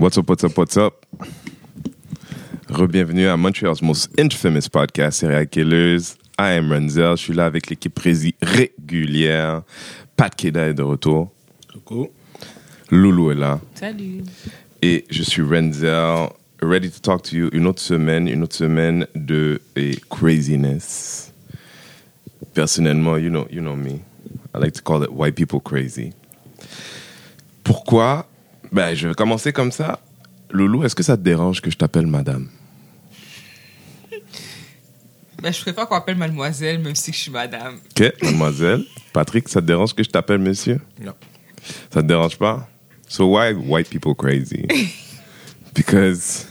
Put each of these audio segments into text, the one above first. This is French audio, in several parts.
What's up, what's up, what's up? Rebienvenue à Montreal's most infamous podcast, Serial Killers. I am Renzel. Je suis là avec l'équipe régulière. Pat Keda est de retour. Coucou. Loulou est là. Salut. Et je suis Renzel. Ready to talk to you. Une autre semaine, une autre semaine de eh, craziness. Personnellement, you know, you know me. I like to call it white people crazy. Pourquoi? Ben, je vais commencer comme ça. Loulou, est-ce que ça te dérange que je t'appelle madame? Ben, je préfère qu'on appelle mademoiselle, même si je suis madame. Ok, mademoiselle. Patrick, ça te dérange que je t'appelle monsieur? Non. Ça te dérange pas? So why white people crazy? Because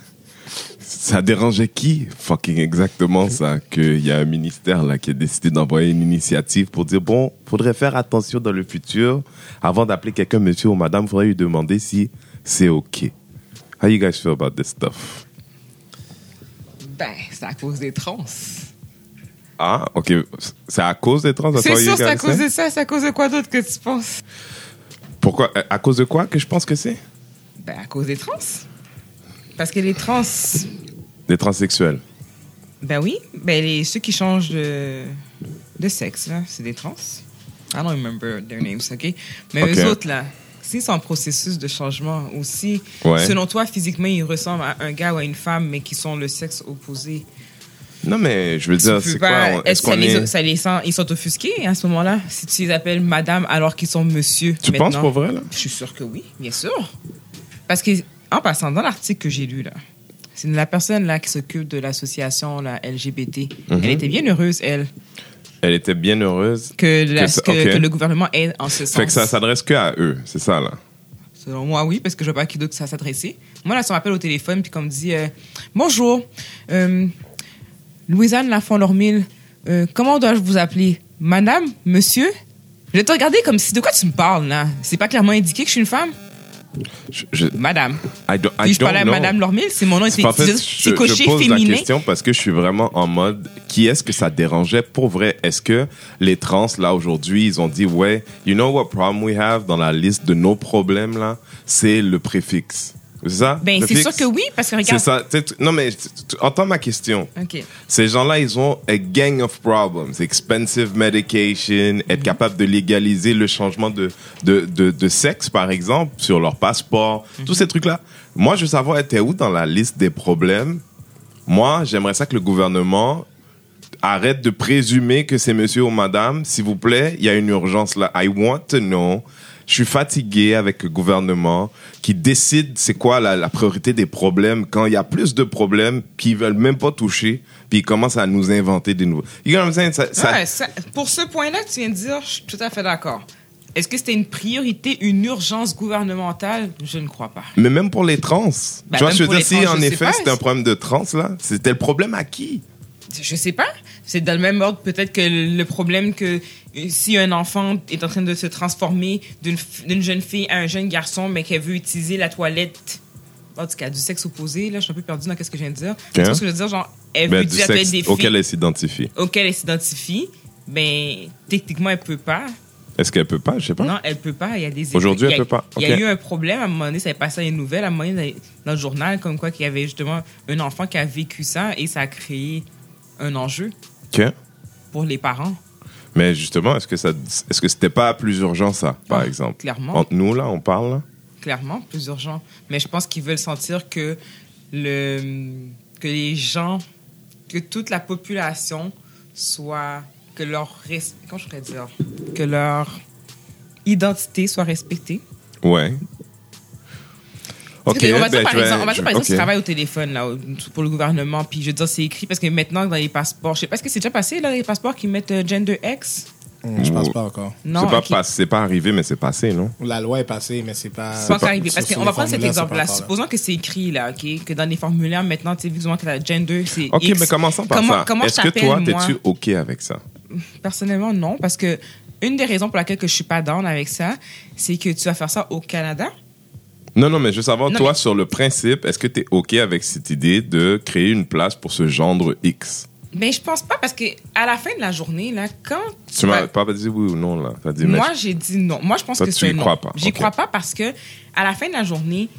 ça dérangeait qui? Fucking exactement ça. Qu'il y a un ministère là qui a décidé d'envoyer une initiative pour dire bon, faudrait faire attention dans le futur. Avant d'appeler quelqu'un monsieur ou madame, faudrait lui demander si c'est ok. How you guys feel about this stuff? Ben, c'est à cause des trans. Ah, ok. C'est à cause des trans? C'est sûr, c'est à cause de ça. C'est à cause de quoi d'autre que tu penses? Pourquoi? À cause de quoi que je pense que c'est? Ben, à cause des trans. Parce que les trans, Des transsexuels. ben oui, ben les, ceux qui changent de, de sexe, là, c'est des trans. I don't remember their names, OK? Mais Ok. eux autres, là, s'ils sont en processus de changement, ou si, Ouais. selon toi, physiquement, ils ressemblent à un gars ou à une femme, mais qui sont le sexe opposé, Non, mais je veux dire, c'est quoi? Est-ce ça qu'on les, est. ça les sent, ils sont offusqués à ce moment-là si tu les appelles madame alors qu'ils sont monsieur Tu penses maintenant? pour vrai, là? Je suis sûre que oui, bien sûr. Parce que, en passant, dans l'article que j'ai lu, là, c'est la personne là qui s'occupe de l'association là, LGBT. Mhm. Elle était bien heureuse, elle, Elle était bien heureuse. que, la- Que ça- que, ok. que le gouvernement aide en ce sens. Fait que ça s'adresse que à eux, c'est ça, là. Selon moi, oui, parce que je vois pas à qui d'autre ça s'adressait. Moi, là, ça m'appelle au téléphone, puis qu'on me dit euh, Bonjour, euh, Louisanne Lafont-Lormille, euh, comment dois-je vous appeler? Madame? Monsieur? Je vais te regarder comme si. De quoi tu me parles, là? C'est pas clairement indiqué que je suis une femme? Je, je, Madame. I don't, I Puis je parlais à know. Madame Lormille, c'est mon nom, C'est fait, c'est- je, coché pose féminin. la question parce que je suis vraiment en mode qui est-ce que ça dérangeait? Pour vrai Est-ce que les trans là aujourd'hui ils ont dit ouais you know what problem we have dans la liste de nos problèmes là? C'est le préfixe c'est ça Ben, c'est sûr que oui, parce que c'est regarde. ça sais, tu- non mais tu- entends ma question OK. Ces gens-là, ils ont a gang of problems. Expensive medication, être capable de légaliser le changement de, de, de, de sexe, par exemple, sur leur passeport, tous ces trucs-là. Moi, je veux savoir, était où dans la liste des problèmes? Moi, j'aimerais ça que le gouvernement arrête de présumer que c'est monsieur ou madame. S'il vous plaît, il y a une urgence là. I want to know. Je suis fatigué avec le gouvernement qui décide c'est quoi la, la priorité des problèmes quand il y a plus de problèmes puis ils veulent même pas toucher puis ils commencent à nous inventer des nouveaux. You know what I'm saying? Ça- ça- Ouais, ça- pour ce point-là tu viens de dire, je suis tout à fait d'accord. Est-ce que c'était une priorité, une urgence gouvernementale? Je ne crois pas. Mais même pour les trans. Ben, tu vois, je veux dire, si trans, en effet c'était un problème de trans là, c'était le problème à qui? Je sais pas. C'est dans le même ordre peut-être que le problème que euh, si un enfant est en train de se transformer d'une jeune fille à un jeune garçon, mais qu'elle veut utiliser la toilette, en tout cas du sexe opposé, là, je suis un peu perdue dans ce que je viens de dire. Tu vois ce que je veux dire, genre, elle veut Ben, du utiliser la toilette des filles auquel elle s'identifie. auquel elle s'identifie, ben techniquement elle peut pas. Est-ce qu'elle peut pas? Je sais pas. Non, elle peut pas. Il y a des Aujourd'hui, y a- elle peut pas. Il y a eu un problème à un moment donné, ça avait passé à une nouvelle, à un moment donné dans le journal, comme quoi qu'il y avait justement un enfant qui a vécu ça et ça a créé un enjeu OK. pour les parents. Mais justement, est-ce que ça, est-ce que c'était pas plus urgent ça, par Ah, exemple? clairement. Entre nous là, on parle. Clairement plus urgent. Mais je pense qu'ils veulent sentir que le que les gens, que toute la population soit que leur comment je pourrais dire? Que leur identité soit respectée. Ouais. Ok. Parce que on va dire ben, par vais- exemple, on va dire je- par exemple, ok. tu travailles au téléphone là, pour le gouvernement, puis je veux dire c'est écrit parce que maintenant dans les passeports, je sais pas est-ce que c'est déjà passé là les passeports qui mettent euh, gender X? Hum, Je pense pas encore. Non, C'est pas, ok. passé- c'est pas arrivé, mais c'est passé, non? La loi est passée, mais c'est pas. C'est pas encore pas- arrivé. Parce qu'on va prendre cet exemple-là. pas. Supposons que c'est écrit, là, OK? Que dans les formulaires, maintenant, tu sais, visiblement que la gender, c'est. Ok, X. mais commençons par comment, ça. Comment Est-ce que toi, t'es-tu ok avec ça? Personnellement, non. Parce que une des raisons pour laquelle que je suis pas down avec ça, c'est que tu vas faire ça au Canada. Non, non, mais je veux savoir, Non, toi, mais- sur le principe, est-ce que tu es OK avec cette idée de créer une place pour ce genre X? Mais je pense pas parce que à la fin de la journée, là, quand Tu m'as vas- pas dit oui ou non, là? T'as dit, mais Moi, j'ai dit non. Moi, je pense Toi, que c'est non. crois pas. J'y Ok. crois pas parce que à la fin de la journée,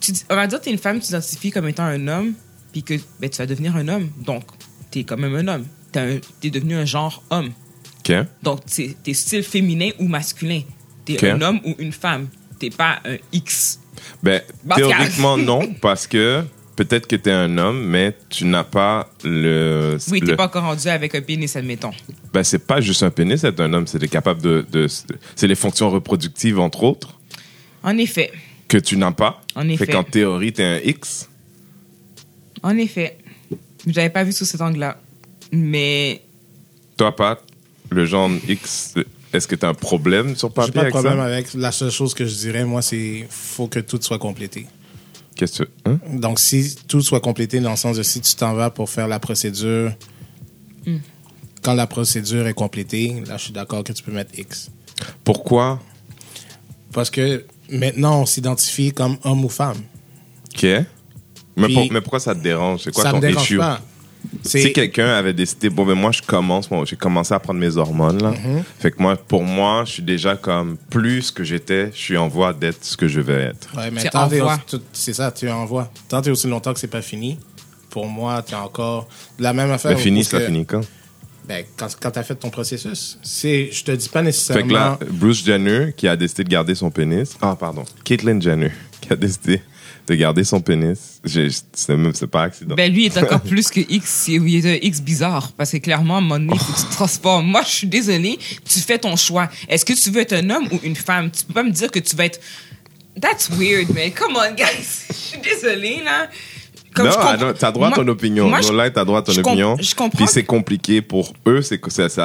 tu, on va dire que tu es une femme, tu t'identifies comme étant un homme, puis que ben, tu vas devenir un homme. Donc, tu es quand même un homme. Tu es devenu un genre homme. OK. Donc, tu es style féminin ou masculin. Tu es un homme ou une femme. Tu pas un X. Ben, théoriquement, non, parce que peut-être que tu es un homme, mais tu n'as pas le. Oui, tu le- pas encore rendu avec un pénis, admettons. Ben, c'est pas juste un pénis, c'est un homme. C'est capable de. de- c'est les fonctions reproductives, entre autres, En effet. que tu n'as pas. En effet. Fait qu'en théorie, tu es un X. En effet. Je n'avais pas vu sous cet angle-là. Mais Toi, Pat, le genre X, est-ce que tu as un problème sur J'ai papier pas de problème ça? avec. La seule chose que je dirais, moi, c'est faut que tout soit complété. Qu'est-ce que tu. Hein? Donc, si tout soit complété dans le sens de si tu t'en vas pour faire la procédure, Hmm. quand la procédure est complétée, là, je suis d'accord que tu peux mettre X. Pourquoi? Parce que maintenant, on s'identifie comme homme ou femme. OK. Mais, Puis- pour- mais pourquoi ça te dérange? C'est quoi ça ton me dérange issue? pas. Si C'est quelqu'un avait décidé, bon, ben moi, je commence, moi, j'ai commencé à prendre mes hormones, là. Mhm. Fait que moi, pour moi, je suis déjà comme plus que j'étais, je suis en voie d'être ce que je vais être. Ouais, mais c'est ça, tu envoies. Tant t'es aussi longtemps que c'est pas fini, pour moi, tu encore la même affaire. Mais fini, ça que- finit quand? Ben, quand, quand tu as fait ton processus. C'est, je te dis pas Fait nécessairement. que là, Bruce Jenner, qui a décidé de garder son pénis. Ah, pardon. Caitlyn Jenner, qui a décidé de garder son pénis. C'est même, c'est pas accident. ben, lui est encore plus que X. Il est un X bizarre. Parce que clairement, à un moment donné, que tu te transformes. Moi, je suis désolée. Tu fais ton choix. Est-ce que tu veux être un homme ou une femme? Tu peux pas me dire que tu vas être. That's weird, man. Come on, guys. Je suis désolée, là. Comme non, ah t'as droit à Moi- ton opinion. moi, là, t'as droit à ton je opinion. je comprends Puis que- c'est compliqué pour eux, c'est que c'est c'est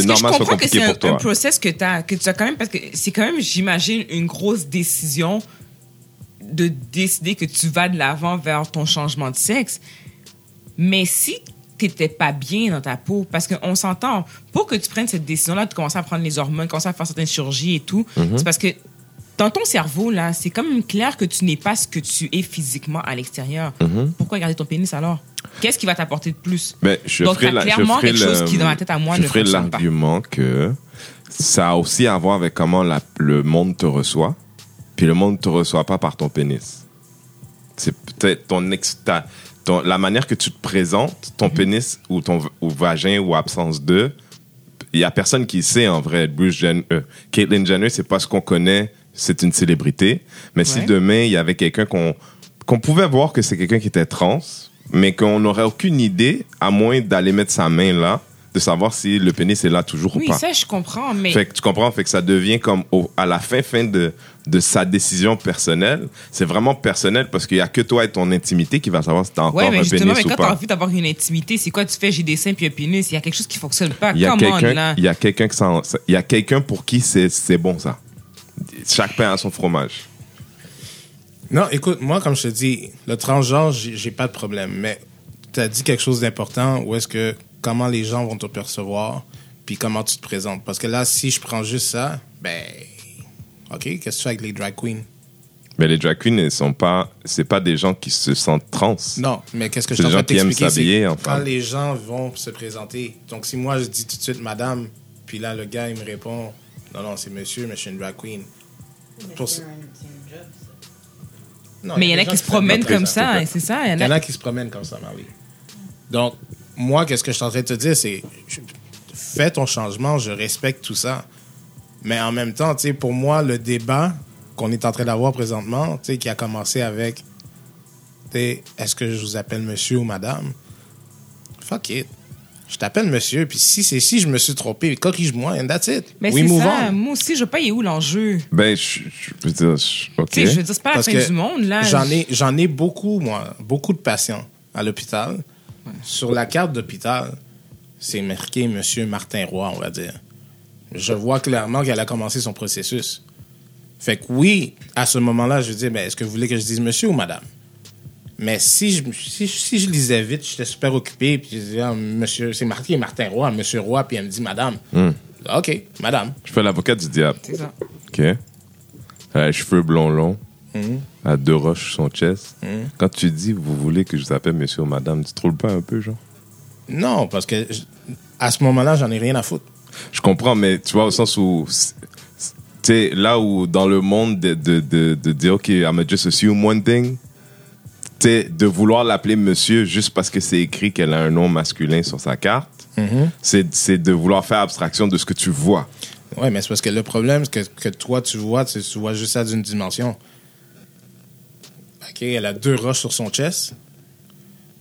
que normal que ce soit comprends que compliqué c'est pour un, toi. un process que, t'as- que tu as quand même, parce que c'est quand même, j'imagine, une grosse décision de décider que tu vas de l'avant vers ton changement de sexe. Mais si t'étais pas bien dans ta peau, parce qu'on s'entend, pour que tu prennes cette décision-là de commencer à prendre les hormones, commencer à faire certaines chirurgies et tout, Mhm. c'est parce que dans ton cerveau, là, c'est quand même clair que tu n'es pas ce que tu es physiquement à l'extérieur. Mhm. Pourquoi garder ton pénis alors? Qu'est-ce qui va t'apporter de plus? Ben, je Donc, ferai la- je clairement ferai quelque le- chose qui, dans ma tête à moi, je ne ferai pas. l'argument que ça a aussi à voir avec comment la- le monde te reçoit, puis le monde te reçoit pas par ton pénis. C'est peut-être ton, ex- ta- ton- la manière que tu te présentes, ton Mhm. pénis ou ton ou vagin ou absence de, il y a personne qui sait en vrai. Bruce Jenner, euh, Caitlyn Jenner, c'est pas ce qu'on connaît, c'est une célébrité. Mais si demain il y avait quelqu'un qu'on qu'on pouvait voir que c'est quelqu'un qui était trans, mais qu'on n'aurait aucune idée, à moins d'aller mettre sa main là, de savoir si le pénis est là toujours Oui, ou pas. ça, je comprends, mais... Fait que tu comprends, fait que ça devient comme au- à la fin, fin de, de sa décision personnelle. C'est vraiment personnel parce qu'il y a que toi et ton intimité qui va savoir si t'as encore Ouais, mais un pénis mais ou quand t'as pas. envie d'avoir une intimité, c'est quoi tu fais? J'ai des seins puis un pénis. Il y a quelque chose qui fonctionne pas. Il y a Come on, quelqu'un, il y a quelqu'un qui s'en- il y a quelqu'un pour qui c'est, c'est bon ça. Chaque pain a son fromage. Non, écoute, moi, comme je te dis, le transgenre, j'ai pas de problème. Mais tu as dit quelque chose d'important où est-ce que comment les gens vont te percevoir, puis comment tu te présentes. Parce que là, si je prends juste ça, ben, OK, qu'est-ce que tu fais avec les drag queens? Mais les drag queens, elles sont pas, c'est pas des gens qui se sentent trans. Non, mais qu'est-ce que je C'est suis en des train de t'expliquer, enfin. quand les gens vont se présenter, donc si moi je dis tout de suite madame, puis là le gars il me répond non non c'est monsieur mais je suis une drag queen. Pour ce- Non, Mais il y en a qui se promènent comme ça, et c'est ça. Il y en a... qui se promènent comme ça, Marie. Donc, moi, qu'est-ce que je suis en train de te dire, c'est fais ton changement, je respecte tout ça. Mais en même temps, tu sais, pour moi, le débat qu'on est en train d'avoir présentement, tu sais, qui a commencé avec tu sais, est-ce que je vous appelle monsieur ou madame? Fuck it. Je t'appelle monsieur, puis si c'est si je me suis trompé, corrige-moi, and that's it. Mais We c'est move ça. on. Moi aussi, je veux pas, il est où l'enjeu? Ben, je, je veux dire, je- ok. Tu sais, je veux dire, c'est pas la Parce fin du monde, là. J'en ai, j'en ai beaucoup, moi, beaucoup de patients à l'hôpital. Sur la carte d'hôpital, c'est marqué Monsieur Martin Roy, on va dire. Je vois clairement qu'elle a commencé son processus. Fait que oui, à ce moment-là, je dis, ben, est-ce que vous voulez que je dise monsieur ou madame? Mais si je, si, si je lisais vite, j'étais super occupé, puis je disais, ah, monsieur, c'est marqué Martin Roy, monsieur Roy, puis elle me dit madame. Hmm. OK, madame. Je fais l'avocat du diable. C'est ça. OK. Elle a les cheveux blonds longs. À deux roches son chest. Mhm. Quand tu dis, vous voulez que je vous appelle monsieur ou madame, tu te trouves pas un peu, genre? Non, parce que je- à ce moment-là, j'en ai rien à foutre. Je comprends, mais tu vois, au sens où. Tu sais, là où dans le monde de, de, de, de dire, OK, I'm just assume one thing, tu sais, de vouloir l'appeler monsieur juste parce que c'est écrit qu'elle a un nom masculin sur sa carte, c'est c'est de vouloir faire abstraction de ce que tu vois. Ouais, mais c'est parce que le problème, c'est que, que toi, tu vois, que tu vois juste ça d'une dimension. OK, elle a deux roches sur son chest.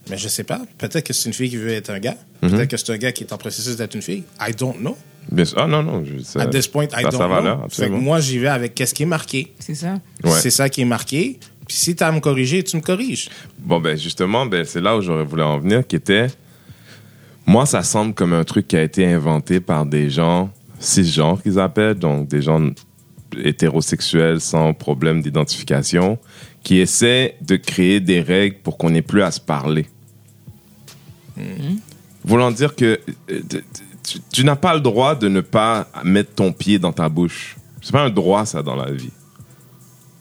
Mais je sais pas. Peut-être que c'est une fille qui veut être un gars. Peut-être que c'est un gars qui est en processus d'être une fille. I don't know. Ah non, non. Ça, At this point, I don't know. valeur, Fait que absolument. moi, j'y vais avec qu'est-ce qui est marqué. C'est ça. Ouais. C'est ça qui est marqué. Puis si tu as à me corriger, tu me corriges. Bon, ben justement, ben, c'est là où j'aurais voulu en venir, qui était... Moi, ça semble comme un truc qui a été inventé par des gens cisgenres qu'ils appellent, donc des gens hétérosexuels sans problème d'identification, qui essaient de créer des règles pour qu'on n'ait plus à se parler. Voulant dire que euh, tu, n'as pas le droit de ne pas mettre ton pied dans ta bouche. C'est pas un droit, ça, dans la vie.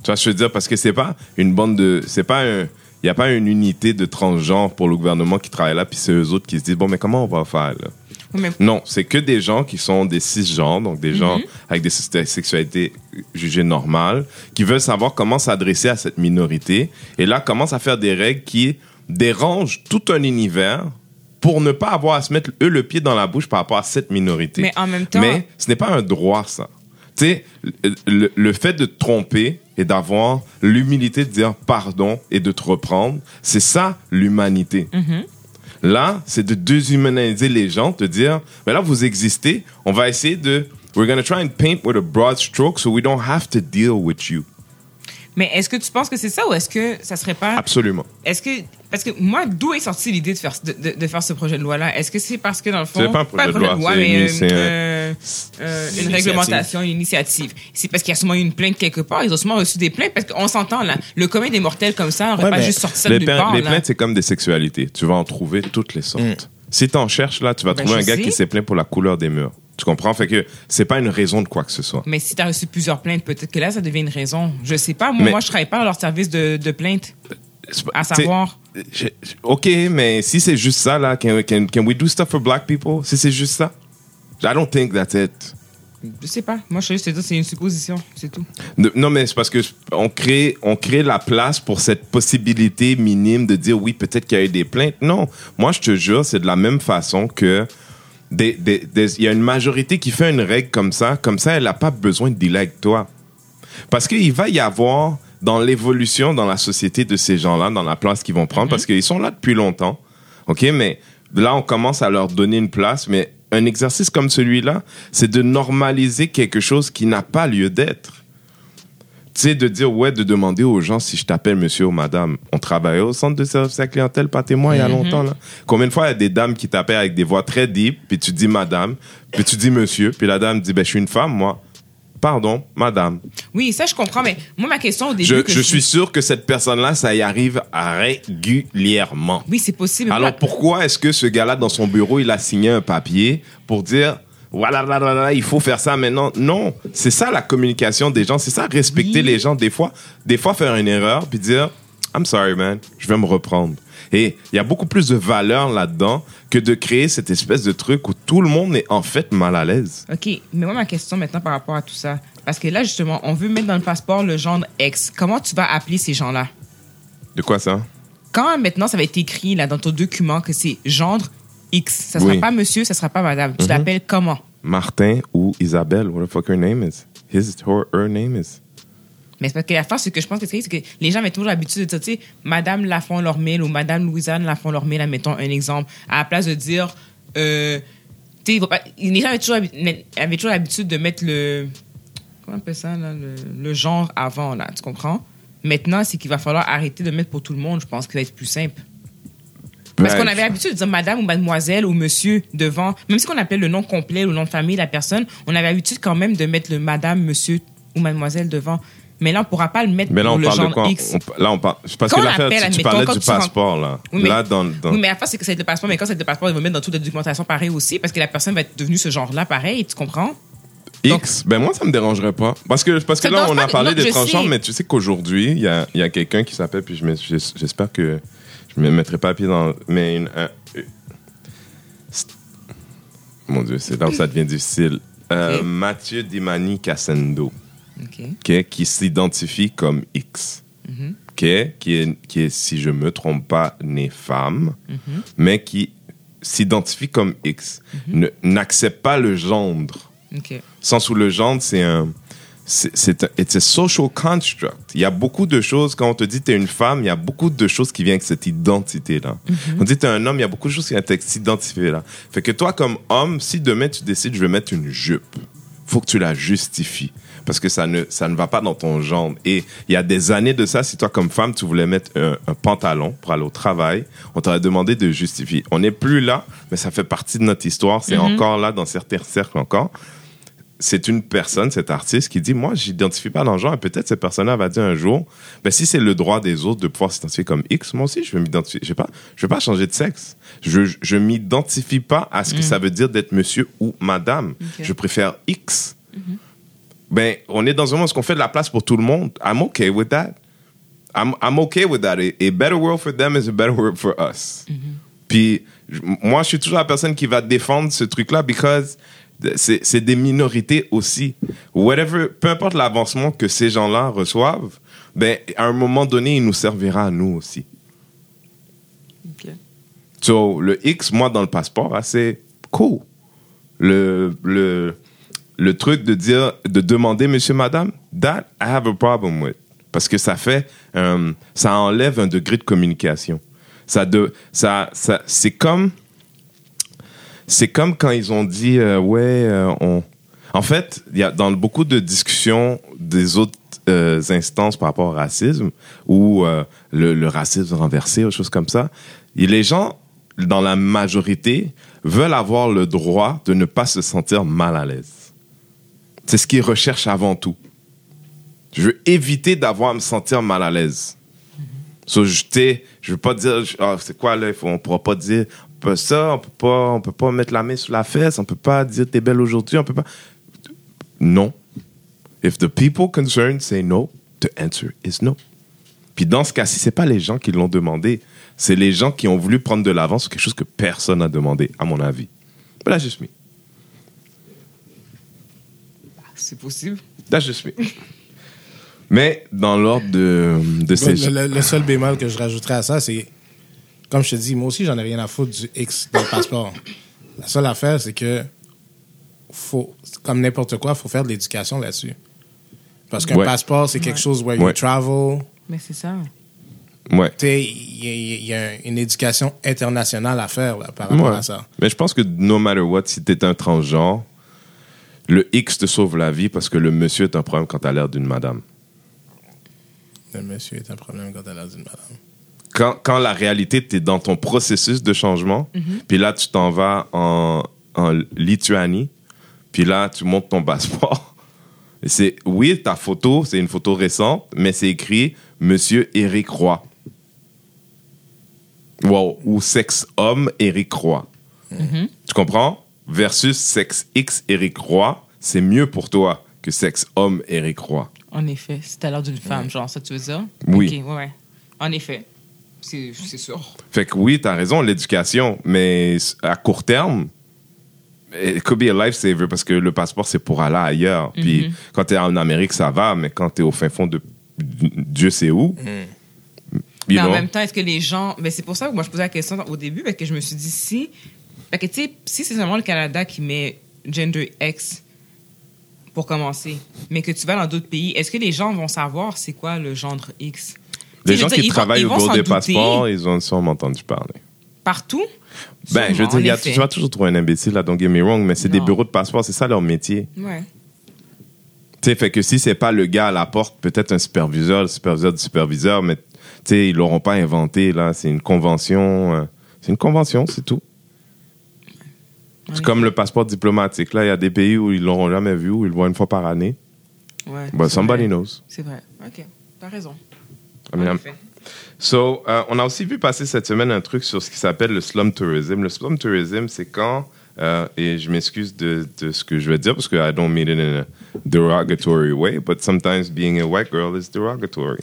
Tu vois, je veux dire, parce que c'est pas une bande de. C'est pas un. Il n'y a pas une unité de transgenres pour le gouvernement qui travaille là, puis c'est eux autres qui se disent bon, mais comment on va faire là? Mais Non, c'est que des gens qui sont des cisgenres, donc des gens avec des se- sexualités jugées normales, qui veulent savoir comment s'adresser à cette minorité, et là commencent à faire des règles qui dérangent tout un univers pour ne pas avoir à se mettre eux le pied dans la bouche par rapport à cette minorité. Mais en même temps- Mais ce n'est pas un droit, ça. Tu sais, le, le- fait de te tromper et d'avoir l'humilité de dire pardon et de te reprendre, c'est ça l'humanité. Là, c'est de déshumaniser les gens, de dire, mais là, vous existez, on va essayer de, we're going to try and paint with a broad stroke so we don't have to deal with you. Mais est-ce que tu penses que c'est ça ou est-ce que ça serait pas. Absolument. Est-ce que. Parce que moi, d'où est sortie l'idée de faire, de, de- de faire ce projet de loi-là? Est-ce que c'est parce que dans le fond. C'est pas un projet de loi, c'est mais une- euh, euh, euh, une réglementation, une initiative. C'est parce qu'il y a sûrement eu une plainte quelque part. Ils ont sûrement reçu des plaintes parce qu'on s'entend là. Le commun des mortels comme ça n'aurait Ouais, pas juste sorti ça Les, de nulle plaintes- part. les là. plaintes, c'est comme des sexualités. Tu vas en trouver toutes les sortes. Si tu en cherches, là, tu vas Ben, trouver un gars sais. qui s'est plaint pour la couleur des murs. Tu comprends? Fait que c'est pas une raison de quoi que ce soit. Mais si tu as reçu plusieurs plaintes, peut-être que là, ça devient une raison. Je sais pas. Moi, Mais- moi je travaille pas à leur service de, de plainte. Pas- À savoir. je- OK, mais si c'est juste ça, là, can, can, can we do stuff for black people? Si c'est juste ça? I don't think that's it. Je sais pas. Moi, je sais juste c'est une supposition. C'est tout. Non, mais c'est parce que on crée, on crée la place pour cette possibilité minime de dire oui, peut-être qu'il y a eu des plaintes. Non, moi je te jure, c'est de la même façon que des- des- des- il y a une majorité qui fait une règle comme ça, comme ça, elle n'a pas besoin de dealer avec toi. Parce qu'il va y avoir dans l'évolution dans la société de ces gens-là, dans la place qu'ils vont prendre, parce qu'ils sont là depuis longtemps. OK, mais là, on commence à leur donner une place, mais un exercice comme celui-là, c'est de normaliser quelque chose qui n'a pas lieu d'être. Tu sais, de dire, ouais, de demander aux gens si je t'appelle monsieur ou madame. On travaillait au centre de service à clientèle, pas témoin, il y a longtemps, là. Combien de fois il y a des dames qui t'appellent avec des voix très deep, puis tu dis madame, puis tu dis monsieur, puis la dame dit, ben, je suis une femme, moi. Pardon, madame. Oui, ça, je comprends. Mais moi, ma question au début. Je, que je suis sûr que cette personne-là, ça y arrive régulièrement. Oui, c'est possible. Alors pourquoi est-ce que ce gars-là, dans son bureau, il a signé un papier pour dire voilà, là, là, là, il faut faire ça maintenant Non, c'est ça la communication des gens, c'est ça respecter Oui. les gens. Des fois, des fois faire une erreur puis dire I'm sorry man, je vais me reprendre. Et il y a beaucoup plus de valeur là-dedans que de créer cette espèce de truc où tout le monde est en fait mal à l'aise. OK, mais moi, ma question maintenant par rapport à tout ça, parce que là, justement, on veut mettre dans le passeport le genre X. Comment tu vas appeler ces gens-là? De quoi ça? Quand maintenant, ça va être écrit là, dans ton document que c'est gendre X, ça sera Oui. pas monsieur, ça sera pas madame. Tu l'appelles comment? Martin ou Isabelle, what the fuck her name is? His, her, her name is. Mais c'est parce que la face, ce que je pense que c'est, c'est que les gens mettent toujours l'habitude de dire, tu sais, Madame Lafont-Lormel ou Madame Louisanne Lafont-Lormel, mettons un exemple, à la place de dire, euh, tu sais, les gens avaient toujours, avaient toujours l'habitude de mettre le, comment on appelle ça, là, le, le genre avant, là, tu comprends? Maintenant, c'est qu'il va falloir arrêter de mettre pour tout le monde, je pense que ça va être plus simple. Parce qu'on avait l'habitude de dire madame ou mademoiselle ou monsieur devant, même si on appelait le nom complet ou le nom de famille de la personne, on avait l'habitude quand même de mettre le madame, monsieur ou mademoiselle devant. Mais là, on pourra pas le mettre Mais là, pour on le parle de genre quoi? X. On- Là, on parle. Parce Quand que l'affaire, tu, tu parlais du passeport, là. Oui, mais- Là, dans. dans- Oui, mais c'est que c'est le passeport, mais quand c'est le passeport, ils vont mettre dans toute la documentation pareil aussi, parce que la personne va être devenue ce genre-là pareil, tu comprends? X, ben moi, ça me dérangerait pas. Parce que, parce que là, on a parlé des sais. mais tu sais qu'aujourd'hui, il y a, y a quelqu'un qui s'appelle, puis j'espère que je me mettrai pas à pied dans. Mais une. un- euh, mon Dieu, c'est là où ça devient difficile. Euh. Mathieu Dimani Cassendo. OK. ok, qui s'identifie comme X. Ok, qui, est, qui est, si je me trompe pas, né femme, Mhm. mais qui s'identifie comme X. Ne- N'accepte pas le gendre. Sens où le gendre, c'est un. C'est it's a social construct. Il y a beaucoup de choses, quand on te dit que tu es une femme, il y a beaucoup de choses qui viennent avec cette identité-là. On dit tu es un homme, il y a beaucoup de choses qui viennent avec cette identité-là. Fait que toi, comme homme, si demain tu décides, je vais mettre une jupe, faut que tu la justifies. Parce que ça ne, ça ne va pas dans ton genre. Et il y a des années de ça, si toi, comme femme, tu voulais mettre un, un pantalon pour aller au travail, on t'aurait demandé de justifier. On n'est plus là, mais ça fait partie de notre histoire. C'est encore là dans certains cercles encore c'est une personne, cet artiste, qui dit Moi, j'identifie pas dans le genre. Et peut-être cette personne-là va dire un jour ben, Si c'est le droit des autres de pouvoir s'identifier comme X, moi aussi, je vais m'identifier. Je vais pas, je vais pas changer de sexe. Je, je m'identifie pas à ce que ça veut dire d'être monsieur ou madame. Je préfère X. Ben, on est dans un monde où on fait de la place pour tout le monde. I'm okay with that. I'm, I'm okay with that. A, a better world for them is a better world for us. Puis j- moi, je suis toujours la personne qui va défendre ce truc-là because c'est des minorités aussi. Whatever, peu importe l'avancement que ces gens-là reçoivent, ben à un moment donné, il nous servira à nous aussi. OK. So, le X, moi, dans le passeport, ah, c'est cool. Le, le, le truc de dire, de demander monsieur, madame, that I have a problem with. Parce que ça fait, euh, ça enlève un degré de communication. Ça de, ça, ça, c'est comme, c'est comme quand ils ont dit, euh, ouais, euh, on, en fait, il y a dans beaucoup de discussions des autres euh, instances par rapport au racisme ou euh, le, racisme renversé ou choses comme ça, les gens, dans la majorité, veulent avoir le droit de ne pas se sentir mal à l'aise. C'est ce qu'ils recherchent avant tout. Je veux éviter d'avoir à me sentir mal à l'aise. So, je je veux pas dire, ah, c'est quoi là, on pourra pas dire on peut ça, on peut pas, on peut pas mettre la main sur la fesse, on peut pas dire t'es belle aujourd'hui, on peut pas. Non. If the people concerned say no, the answer is no. Puis dans ce cas-ci, c'est pas les gens qui l'ont demandé, c'est les gens qui ont voulu prendre de l'avance sur quelque chose que personne n'a demandé, à mon avis. But that's just me. C'est possible. That's just me. Mais dans l'ordre de, de ces Le, le- le seul bémol que je rajouterais à ça, c'est, comme je te dis, moi aussi, j'en ai rien à foutre du X dans le passeport. La seule affaire, c'est que, faut, comme n'importe quoi, il faut faire de l'éducation là-dessus. Parce qu'un Ouais. passeport, c'est quelque Ouais. chose where Ouais. you travel. Mais c'est ça. Ouais. Tu sais, il y, a- il y a une éducation internationale à faire là, par rapport Ouais. à ça. Mais je pense que no matter what, si t'es un transgenre, le X te sauve la vie parce que le monsieur est un problème quand t'as l'air d'une madame. Le monsieur est un problème quand elle a dit madame. Quand, quand la réalité, t'es dans ton processus de changement, puis là, tu t'en vas en, en Lituanie, puis là, tu montes ton passeport. C'est, oui, ta photo, c'est une photo récente, mais c'est écrit Monsieur Éric Roy. Wow. Ou sexe homme Éric Roy. Tu comprends? Versus sexe X Éric Roy, c'est mieux pour toi que sexe homme Éric Roy. En effet. C'est à l'heure d'une femme, genre, ça, tu veux dire? Oui. OK, ouais, ouais. En effet. C'est sûr. Fait que oui, t'as raison, l'éducation, mais à court terme, it could be a lifesaver parce que le passeport, c'est pour aller ailleurs. Puis quand t'es en Amérique, ça va, mais quand t'es au fin fond de Dieu sait où, you Mais en know, même temps, est-ce que les gens. Mais c'est pour ça que moi, je posais la question au début, parce que je me suis dit, si. Fait que, tu sais, si c'est seulement le Canada qui met gender X pour commencer, mais que tu vas dans d'autres pays, est-ce que les gens vont savoir c'est quoi le gendre X? Les gens qui vont- travaillent au bureau des passeports, ils ont sûrement entendu parler. Partout? Ben, je veux Sûrement, dire, il y a- tu vas toujours trouver un imbécile là, don't get me wrong, mais c'est des bureaux de passeport, c'est ça leur métier. Ouais. Tu sais, fait que si c'est pas le gars à la porte, peut-être un superviseur, le superviseur du superviseur, mais tu sais, ils l'auront pas inventé, là. C'est une convention. euh, c'est une convention, c'est tout. C'est Ouais. comme le passeport diplomatique. Là, il y a des pays où ils l'auront jamais vu, où ils le voient une fois par année. Ouais. But c'est somebody vrai. knows. C'est vrai. OK. T'as raison. So, euh, on a aussi vu passer cette semaine un truc sur ce qui s'appelle le slum tourism. Le slum tourism, c'est quand, euh, et je m'excuse de, de ce que je vais dire parce que I don't mean it in a derogatory way, but sometimes being a white girl is derogatory.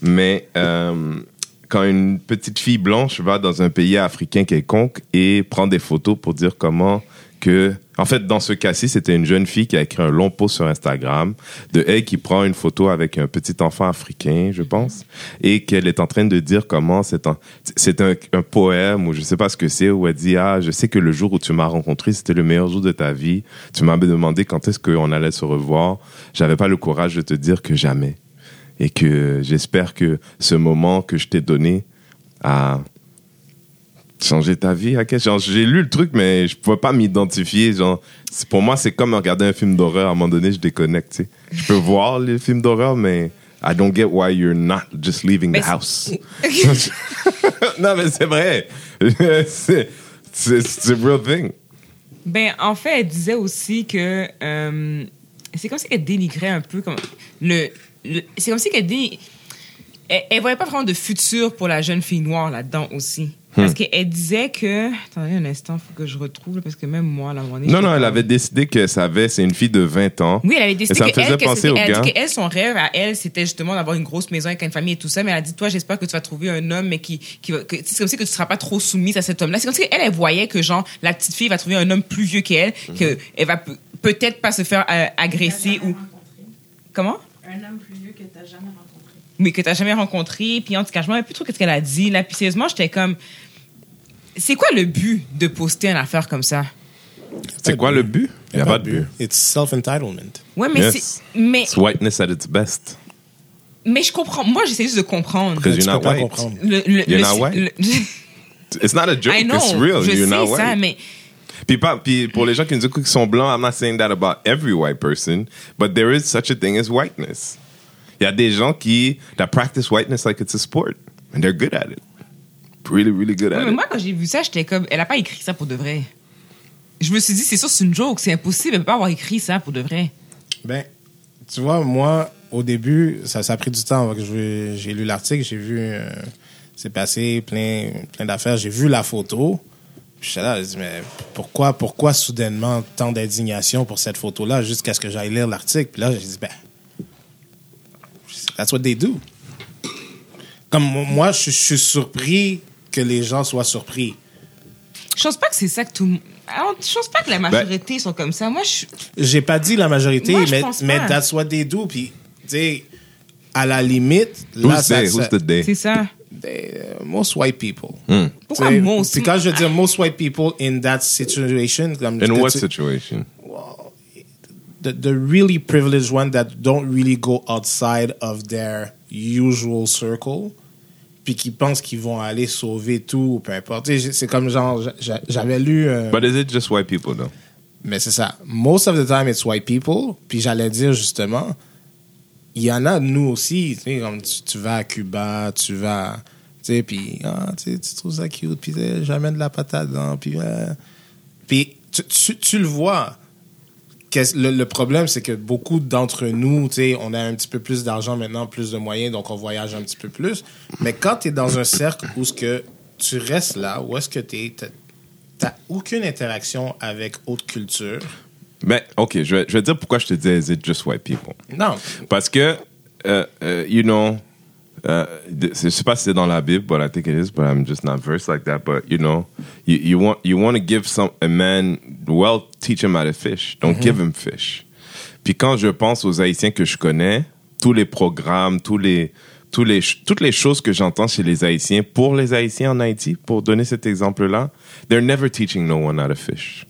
Mais euh, quand une petite fille blanche va dans un pays africain quelconque et prend des photos pour dire comment que, en fait, dans ce cas-ci, c'était une jeune fille qui a écrit un long post sur Instagram de elle qui prend une photo avec un petit enfant africain, je pense, et qu'elle est en train de dire comment c'est un, c'est un, poème ou je sais pas ce que c'est où elle dit ah je sais que le jour où tu m'as rencontré c'était le meilleur jour de ta vie. Tu m'avais demandé quand est-ce qu'on allait se revoir. J'avais pas le courage de te dire que jamais et que j'espère que ce moment que je t'ai donné a changé ta vie à genre j'ai lu le truc mais je pouvais pas m'identifier genre pour moi c'est comme regarder un film d'horreur à un moment donné je déconnecte tu sais je peux voir les films d'horreur mais I don't get why you're not just leaving Mais the house non mais c'est vrai c'est c'est real thing Ben, en fait, elle disait aussi que euh, c'est comme si elle dénigrait un peu comme le. le- c'est comme si qu'elle dé- elle, elle voyait pas vraiment de futur pour la jeune fille noire là-dedans aussi. Parce qu'elle disait que. Attendez un instant, faut que je retrouve, parce que même moi, à moment donné, non non elle avait décidé que ça avait c'est une fille de 20 ans Oui, elle avait décidé ça que faisait elle, que penser au elle, gars. dit que elle, son rêve à elle, c'était justement d'avoir une grosse maison avec une famille et tout ça. Mais elle a dit, toi, j'espère que tu vas trouver un homme, mais qui, qui que, c'est comme si que tu seras pas trop soumise à cet homme-là. C'est comme si elle, elle voyait que genre la petite fille va trouver un homme plus vieux qu'elle, Mhm. que elle va pe- peut-être pas se faire euh, agresser ou comment? Un homme plus vieux que tu n'as jamais rencontré. Mais que t'as jamais rencontré. Puis en tout cas, je me rappelle plus trop qu'est-ce qu'elle a dit. Là, puis sérieusement, j'étais comme, c'est quoi le but de poster une affaire comme ça? C'est quoi le but? il y a pas de but It's self-entitlement. Ouais, mais Yes. c'est, mais, it's whiteness at its best mais je comprends. Moi, j'essaie juste de comprendre. Because Tu you're peux not pas white. comprendre. Le, le, You're le- not white. It's not a joke. I know, It's real. je You're sais not ça, white. mais Puis, pas, puis pour les gens qui nous écoutent qui sont blancs, I'm not saying that about every white person, but there is such a thing as whiteness. Il y a des gens qui that practice whiteness like it's a sport, and they're good at it. Really, really good Ouais, at mais it. moi, quand j'ai vu ça, j'étais comme, elle a pas écrit ça pour de vrai. Je me suis dit, c'est sûr, c'est une joke, c'est impossible, elle peut pas avoir écrit ça pour de vrai. Ben, tu vois, moi, au début, ça, ça a pris du temps avant que je- j'ai lu l'article. J'ai vu, euh, c'est passé plein, plein d'affaires. J'ai vu la photo. Puis là, je dis, mais pourquoi, pourquoi soudainement tant d'indignation pour cette photo-là jusqu'à ce que j'aille lire l'article? Puis là, j'ai dit, ben, that's what they do. Comme moi, je, je suis surpris que les gens soient surpris. Je pense pas que c'est ça que tout le monde. Alors, Je pense pas que la majorité sont comme ça. Moi, je. J'ai pas dit la majorité, Moi, mais, mais that's what they do. Puis, tu sais, à la limite, là, Who's ça, they? ça- Who's the they? C'est ça. they, uh, most white people. Hmm. Pourquoi aussi? Puis quand je dis most white people in that situation, comme In what tu- situation? The, the really privileged one that don't really go outside of their usual circle, puis qui pensent qu'ils vont aller sauver tout, ou peu importe. Tu C'est comme genre, j'a- j'avais lu. euh, But is it just white people though? mais c'est ça. Most of the time, it's white people. Puis j'allais dire justement, il y en a nous aussi. Tu sais, comme tu, tu vas à Cuba, tu vas. Tu sais, puis ah, tu sais, tu trouves ça cute, puis euh, j'amène de la patate dedans, puis. euh, puis tu, tu, tu le vois. Le, le problème, c'est que beaucoup d'entre nous, on a un petit peu plus d'argent maintenant, plus de moyens, donc on voyage un petit peu plus. Mais quand tu es dans un cercle où ce que tu restes là, où est-ce que tu es, t'as aucune interaction avec autre culture? Ben, ok, je vais, je vais dire pourquoi je te dis is it just white people? Non. Parce que, euh, euh, you know, je sais pas si c'est dans la Bible, but I think it is, but I'm just not versed like that. But you know, you, you want you want to give some a man well, teach him how to fish. Don't give him fish. Puis quand je pense aux Haïtiens que je connais, tous les programmes, tous les tous les toutes les choses que j'entends chez les Haïtiens pour les Haïtiens en Haïti, pour donner cet exemple-là, they're never teaching no one how to fish.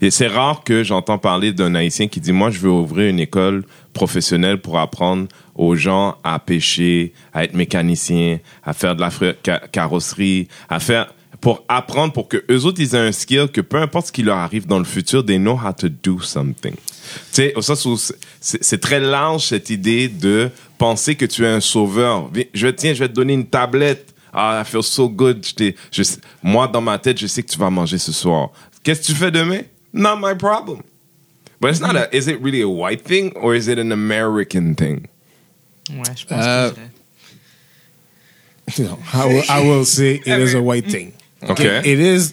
Et c'est rare que j'entends parler d'un Haïtien qui dit Moi, je veux ouvrir une école professionnelle pour apprendre aux gens à pêcher, à être mécanicien, à faire de la carrosserie, à faire. pour apprendre, pour que eux autres, ils aient un skill que peu importe ce qui leur arrive dans le futur, they know how to do something. Tu sais, au sens où c'est- très large cette idée de penser que tu es un sauveur. Je, tiens, je vais te donner une tablette. Ah, I feel so good. Moi, dans ma tête, je sais que tu vas manger ce soir. Qu'est-ce que tu fais demain? Not my problem. But it's not a, is it really a white thing or is it an American thing? Ouais, je pense Euh, que No, I will, I will say it is a white thing. Okay. It is,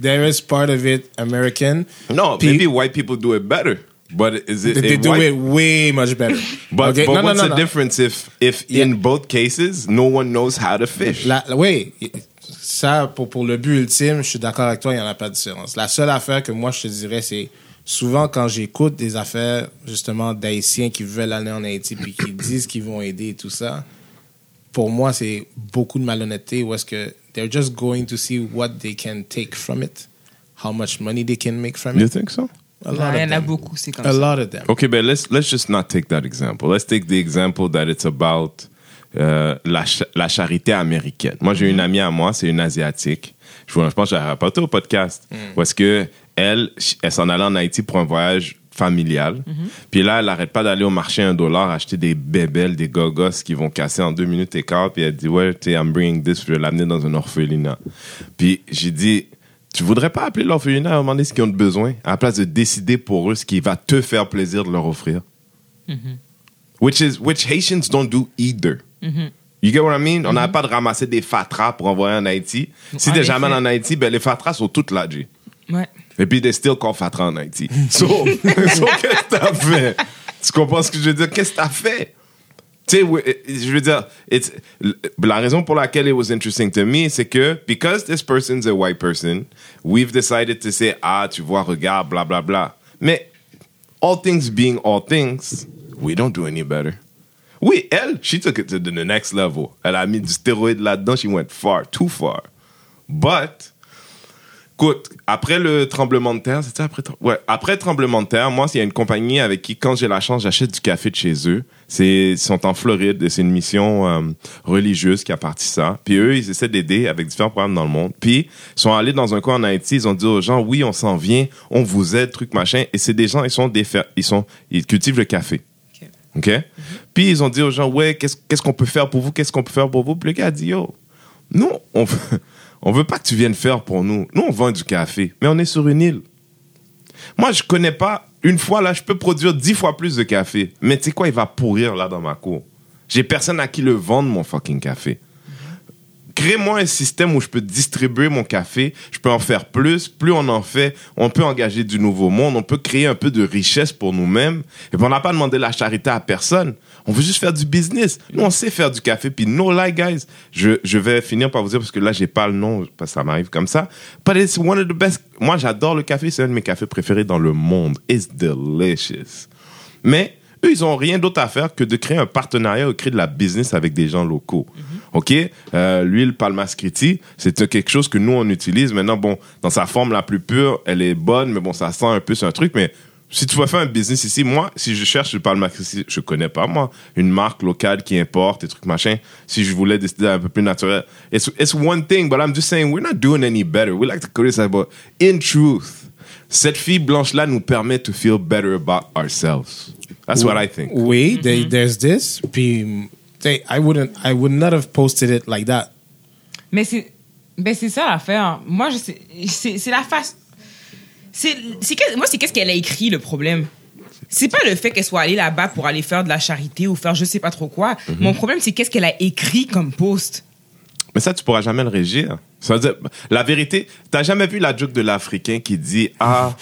there is part of it American. No, Puis- maybe white people do it better. But is it, They, they a do white- it way much better. But, Okay, but no, no, what's no, the no. difference if if Yeah. in both cases no one knows how to fish? La, oui, ça, pour, pour le but ultime, je suis d'accord avec toi, il n'y en a pas de différence. La seule affaire que moi, je te dirais, c'est souvent quand j'écoute des affaires, justement, d'Haïtiens qui veulent aller en Haïti puis qui disent qu'ils vont aider et tout ça, pour moi, c'est beaucoup de malhonnêteté où est-ce que they're just going to see what they can take from it, how much money they can make from You it. think so? A lot Il of y en a them. beaucoup, c'est comme A ça. lot of them. Okay, but let's let's just not take that example. Let's take the example that it's about euh, la, cha- la charité américaine. Moi, j'ai une amie à moi, c'est une asiatique. Je, vous- je pense que j'ai rapporté au podcast. Parce que elle, elle s'en allait en Haïti pour un voyage familial. Puis là, elle arrête pas d'aller au marché un dollar acheter des bébelles, des gogos qui vont casser en deux minutes et quart. Puis elle dit, ouais, tu sais, I'm bringing this, je vais l'amener dans un orphelinat. Puis j'ai dit, tu voudrais pas appeler l'orphelinat? Et demander ce qu'ils ont de besoin, à la place de décider pour eux ce qui va te faire plaisir de leur offrir. Which is which Haitians don't do either. You get what I mean? On n'a pas de ramasser des fatras pour envoyer en Haïti. Si t'es jamais en Haïti, ben les fatras sont toutes là, G. Ouais. Et puis, they still fatra en Haïti. So, qu'est-ce que t'as fait? Tu comprends ce que je veux dire? Qu'est-ce que t'as fait? Tu sais, je veux dire, la raison pour laquelle it was interesting to me, c'est que, because this person's a white person, we've decided to say, ah, tu vois, regarde, bla, bla, bla. Mais, all things being all things, we don't do any better. Oui, elle, she took it to the next level. Elle a mis du stéroïde là-dedans, she went far, too far. But, Écoute, après le tremblement de terre, c'était après, ouais, après le tremblement de terre, moi, il y a une compagnie avec qui, quand j'ai la chance, j'achète du café de chez eux. C'est, ils sont en Floride et c'est une mission euh, religieuse qui a parti ça. Puis eux, ils essaient d'aider avec différents programmes dans le monde. Puis, ils sont allés dans un coin en Haïti, ils ont dit aux gens, oui, on s'en vient, on vous aide, truc machin. Et c'est des gens, ils sont des, ils sont, ils cultivent le café. Ok. Puis ils ont dit aux gens, ouais, qu'est-ce qu'on peut faire pour vous? Qu'est-ce qu'on peut faire pour vous? Puis le gars a dit, yo, nous, on on veut pas que tu viennes faire pour nous. Nous, on vend du café, mais on est sur une île. Moi, je connais pas. Une fois, là, je peux produire dix fois plus de café. Mais tu sais quoi, il va pourrir là dans ma cour. J'ai personne à qui le vendre, mon fucking café. Crée-moi un système où je peux distribuer mon café, je peux en faire plus, plus on en fait, on peut engager du nouveau monde, on peut créer un peu de richesse pour nous-mêmes. Et puis on n'a pas demandé la charité à personne. On veut juste faire du business. Nous, on sait faire du café. Puis no lie, guys, je, je vais finir par vous dire, parce que là, j'ai pas le nom, parce que ça m'arrive comme ça. But it's one of the best. Moi, j'adore le café. C'est un de mes cafés préférés dans le monde. It's delicious. Mais eux, ils ont rien d'autre à faire que de créer un partenariat ou créer de la business avec des gens locaux. OK? Euh, L'huile Palmascriti, c'est quelque chose que nous, on utilise. Maintenant, bon, dans sa forme la plus pure, elle est bonne, mais bon, ça sent un peu, c'est un truc, mais si tu vas faire un business ici, moi, si je cherche le Palmascriti, je connais pas, moi, une marque locale qui importe des trucs machin, si je voulais décider un peu plus naturel, it's, it's one thing, but I'm just saying, we're not doing any better. We like to criticize, but in truth, cette fille blanche-là nous permet to feel better about ourselves. That's what I think. Oui, there- there's this. Puis, they, I wouldn't, I would not have posted it like that. Mais c'est ben c'est ça l'affaire. Moi, je c'est la face. C'est c'est moi, c'est qu'est-ce qu'elle a écrit le problème? C'est pas le fait qu'elle soit allée là-bas pour aller faire de la charité ou faire je sais pas trop quoi. Mhm. Mon problème, c'est qu'est-ce qu'elle a écrit comme post? Mais ça, tu pourras jamais le régir. Ça veut dire, la vérité, t'as jamais vu la joke de l'Africain qui dit, ah,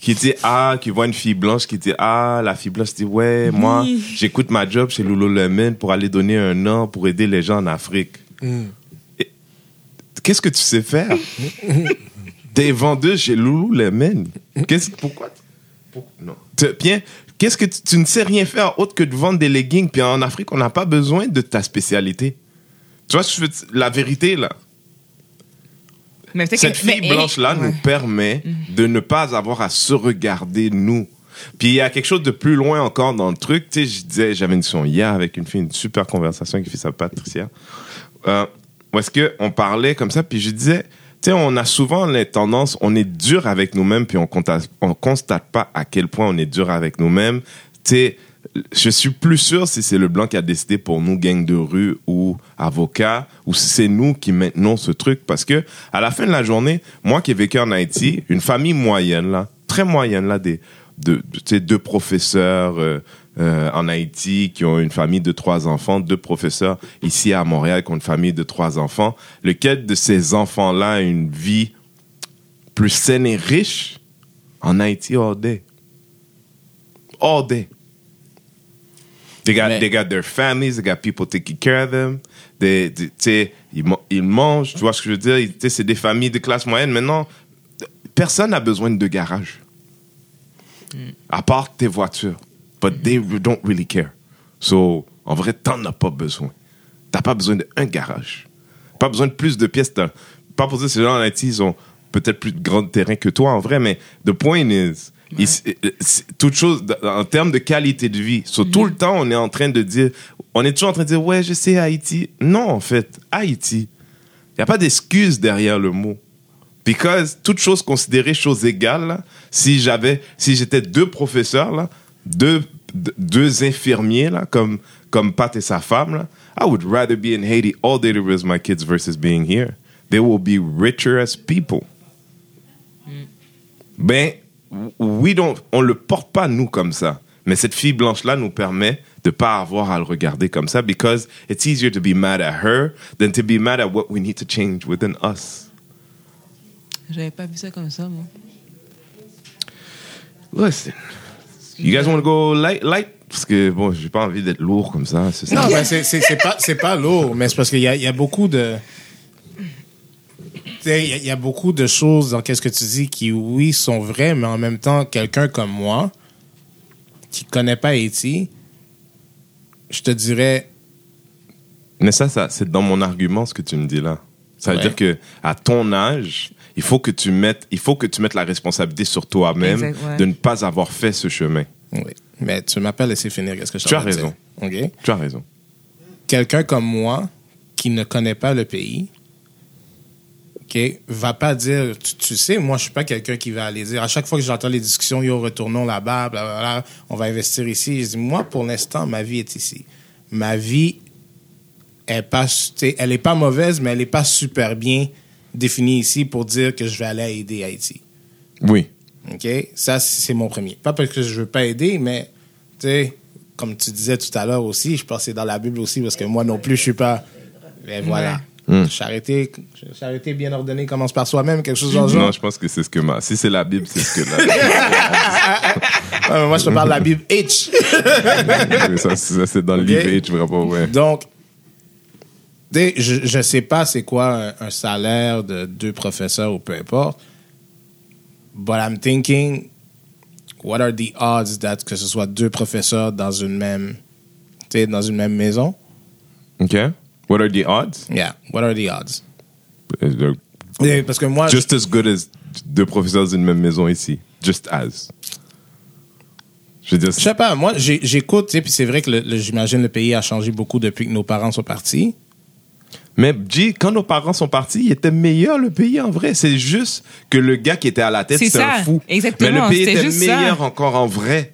qui dit, ah, qui voit une fille blanche qui dit, ah, la fille blanche dit, ouais, moi, j'écoute ma job chez Lululemon pour aller donner un an pour aider les gens en Afrique. Et Qu'est-ce que tu sais faire? T'es vendeuse chez Lululemon. Qu'est-ce, pourquoi? pour- non. Bien, qu'est-ce que tu, tu ne sais rien faire autre que de vendre des leggings? Puis en Afrique, on n'a pas besoin de ta spécialité. Tu vois? La vérité, là. Mais Cette que- mais fille blanche-là ouais. nous permet de ne pas avoir à se regarder nous. Puis il y a quelque chose de plus loin encore dans le truc. Tu sais, je disais, j'avais une discussion hier avec une fille, une super conversation avec une fille, sa Patricia. Euh, où est-ce qu'on parlait comme ça, puis je disais, tu sais, on a souvent les tendances, on est dur avec nous-mêmes, puis on constate, on constate pas à quel point on est dur avec nous-mêmes. Tu sais, je suis plus sûr si c'est le blanc qui a décidé pour nous, gang de rue ou avocat, ou si c'est nous qui maintenons ce truc. Parce que, à la fin de la journée, moi qui ai vécu en Haïti, une famille moyenne, là, très moyenne, là, des, de, de- deux professeurs euh, euh, en Haïti qui ont une famille de trois enfants, deux professeurs ici à Montréal qui ont une famille de trois enfants. Lequel de ces enfants-là a une vie plus saine et riche en Haïti all day? All day. They got, Mais- they got their families, they got people taking care of them. They, they- ils, man- ils mangent, tu vois ce que je veux dire? C'est des familles de classe moyenne. Maintenant, personne n'a besoin de deux garages. À part tes voitures. But they don't really care. So, en vrai, t'en as pas besoin. T'as pas besoin d'un garage. Pas besoin de plus de pièces. Pas pour dire que ces gens en Haïti, ils ont peut-être plus de grands terrains que toi, en vrai, mais the point is, toute chose, en termes de qualité de vie, tout le temps, on est en train de dire, on est toujours en train de dire, ouais, je sais Haïti. Non, en fait, Haïti. Il n'y a pas d'excuse derrière le mot. Because toute chose considérée chose égale, là, si j'avais, si j'étais deux professeurs là, deux, deux infirmiers là, comme comme Pat et sa femme là, I would rather be in Haiti all day to raise my kids versus being here. They will be richer as people. Ben, we don't, on le porte pas nous comme ça. Mais cette fille blanche là nous permet de pas avoir à le regarder comme ça because it's easier to be mad at her than to be mad at what we need to change within us. J'avais pas vu ça comme ça, moi. Listen, you guys want to go light, light? Parce que bon, j'ai pas envie d'être lourd comme ça. C'est ça. Non, ben, c'est c'est- c'est pas, c'est pas lourd, mais c'est parce qu'il y a, il y a beaucoup de. Tu sais, Il y, a- il y a beaucoup de choses dans qu'est-ce que tu dis qui, oui, sont vraies, mais en même temps, quelqu'un comme moi, qui connaît pas Haïti, je te dirais, Mais ça, ça c'est dans mon argument ce que tu me dis là. Ça veut Ouais. dire que à ton âge, il faut que tu mettes, il faut que tu mettes la responsabilité sur toi-même ouais. de ne pas avoir fait ce chemin. oui, mais tu m'as pas laissé finir qu'est-ce que je Tu as raison. OK? Tu as raison. quelqu'un comme moi qui ne connaît pas le pays, OK, va pas dire, tu, tu sais, moi, je suis pas quelqu'un qui va aller dire, à chaque fois que j'entends les discussions, yo, retournons là-bas, blablabla, on va investir ici. Je dis, moi, pour l'instant, ma vie est ici. Ma vie est pas, elle est pas mauvaise, mais elle est pas super bien définie ici pour dire que je vais aller aider Haïti. Oui. OK? Ça, c'est mon premier. Pas parce que je veux pas aider, mais, tu sais, comme tu disais tout à l'heure aussi, je pense que c'est dans la Bible aussi, parce que moi non plus, je suis pas. Et voilà. Hmm. Charité, charité bien ordonnée commence par soi-même, quelque chose dans le genre. Non, je pense que c'est ce que ma. Si c'est la Bible, c'est ce que la. Mais moi, je te parle de la Bible H. Mais ça, ça, c'est dans le Ok? livre H, vraiment, ouais. Donc, je, je sais pas c'est quoi un, un salaire de deux professeurs ou peu importe. But I'm thinking, what are the odds that que ce soit deux professeurs dans une même, dans une même maison? OK. What are the odds? Yeah, what are the odds? Euh, Parce que moi, Just as good as deux professeurs d'une même maison ici. Just as. Je dire, je sais pas, moi, j'écoute, puis c'est vrai que j'imagine le pays a changé beaucoup depuis que nos parents sont partis. Mais G, quand nos parents sont partis, il était meilleur le pays en vrai. C'est juste que le gars qui était à la tête, C'est un fou. exactement, Mais le pays était meilleur ça. encore en vrai.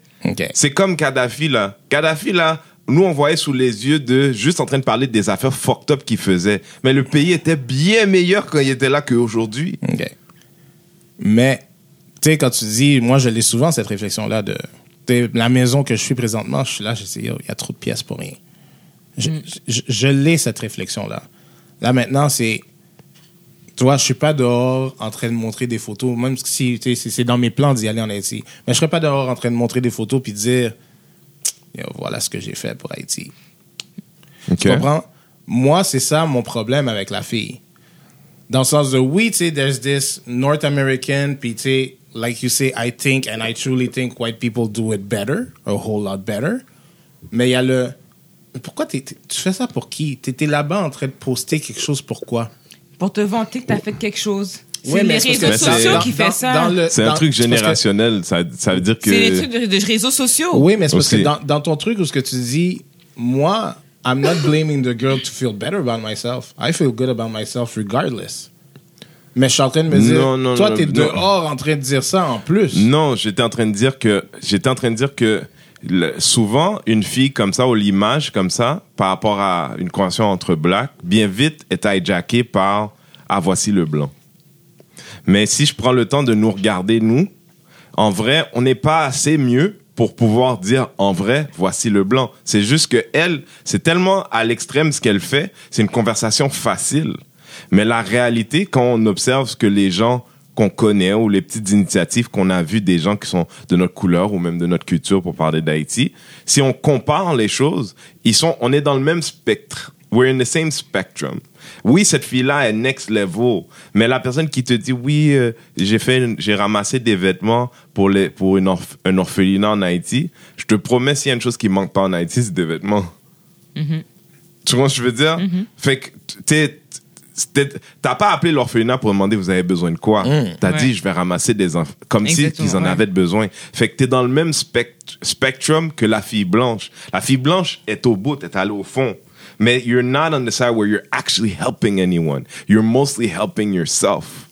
C'est comme Kadhafi là. Kadhafi là, nous on voyait sous les yeux de juste en train de parler des affaires fucked up qu'il faisait. Mais le pays était bien meilleur quand il était là qu'aujourd'hui. Mais, tu sais, quand tu dis, moi, je l'ai souvent, cette réflexion-là de, tu sais, la maison que je suis présentement, je suis là, je dis, il y a trop de pièces pour rien. Je, je, je l'ai, cette réflexion-là. Là, maintenant, c'est, tu vois, je suis pas dehors en train de montrer des photos, même si, c'est- dans mes plans d'y aller en Haïti. Mais je serais pas dehors en train de montrer des photos puis de dire, Yo, voilà ce que j'ai fait pour Haïti. Tu comprends? Moi, c'est ça mon problème avec la fille. Dans le sens de, oui, tu sais, there's this North American, puis tu sais, like you say, I think and I truly think white people do it better, a whole lot better. Mais il y a le. Pourquoi tu fais ça pour qui? T'étais là-bas en train de poster quelque chose, pourquoi? Pour te vanter que t'as fait quelque chose. Ouais, C'est mais les réseaux sociaux dans- qui fait ça. dans le- C'est un truc que- générationnel. Ça, ça veut dire que. C'est les trucs de, de réseaux sociaux. Oui, mais c'est parce que dans, dans ton truc où ce que tu dis, moi, I'm not blaming the girl to feel better about myself. I feel good about myself regardless. Mais je suis en train de me dire, Non, non, toi, t'es non. dehors en train de dire ça en plus. Non, j'étais en train de dire que j'étais en train de dire que souvent une fille comme ça ou l'image comme ça par rapport à une conversation entre blacks bien vite est hijackée par ah voici le blanc. Mais si je prends le temps de nous regarder nous, en vrai, on n'est pas assez mieux pour pouvoir dire en vrai voici le blanc. C'est juste que elle, c'est tellement à l'extrême ce qu'elle fait, c'est une conversation facile. Mais la réalité, quand on observe ce que les gens qu'on connaît ou les petites initiatives qu'on a vues des gens qui sont de notre couleur ou même de notre culture pour parler d'Haïti, si on compare les choses, ils sont, on est dans le même spectre. We're in the same spectrum. Oui, cette fille-là est next level, mais la personne qui te dit oui, euh, j'ai fait, j'ai ramassé des vêtements pour les, pour une orph- un orphelinat en Haïti, je te promets s'il y a une chose qui manque pas en Haïti, c'est des vêtements. Tu vois ce que je veux dire? Fait que t'es- t'as pas appelé l'orphelinat pour demander vous avez besoin de quoi? T'as Ouais. dit je vais ramasser des enfants. Comme si Exactement, ils en ouais. avaient besoin. Fait que t'es dans le même spect- spectrum que la fille blanche. La fille blanche est au bout, est allée au fond. Mais you're not on the side where you're actually helping anyone. You're mostly helping yourself.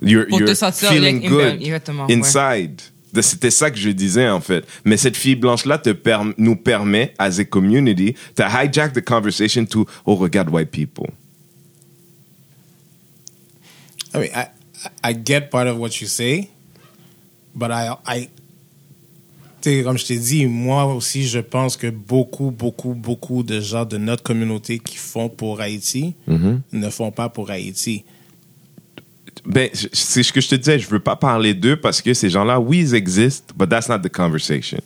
You're, Pour te you're sentir feeling like- good exactement, inside. De- C'était ça que je disais en fait. Mais cette fille blanche-là te perm- nous permet, as a community, to hijack the conversation to, oh, regarde white people. I mean, I, I get part of what you say, but I, I, comme je t'ai dit, moi aussi, je pense que beaucoup, beaucoup, beaucoup de gens de notre communauté qui font pour Haïti ne font pas pour Haïti. Ben, c'est ce que je te disais, je veux pas parler d'eux parce que ces gens-là, oui, ils existent, but that's not the conversation.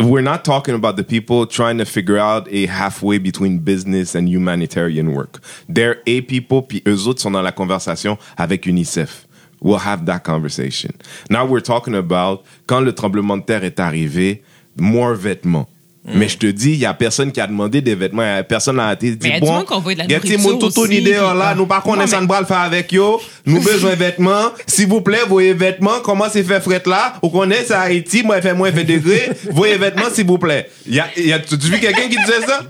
We're not talking about the people trying to figure out a halfway between business and humanitarian work. They're a people, puis eux autres sont dans la conversation avec UNICEF. We'll have that conversation. Now we're talking about quand le tremblement de terre est arrivé, more vêtements. Mais je te dis, il y a personne qui a demandé des vêtements, il y a personne a été dit Mais il y a du bon, monde qui envoie de la gâtez mon toto puis, là, nous pas Non, connaissons mais- bras le faire avec yo, nous besoin de vêtements, s'il vous plaît, voyez vêtements, comment c'est fait fret là, on connaît ça Haïti, moi il fait moins 20 degrés, voyez vêtements s'il vous plaît. Y a, y a, tu as vu quelqu'un qui disait ça?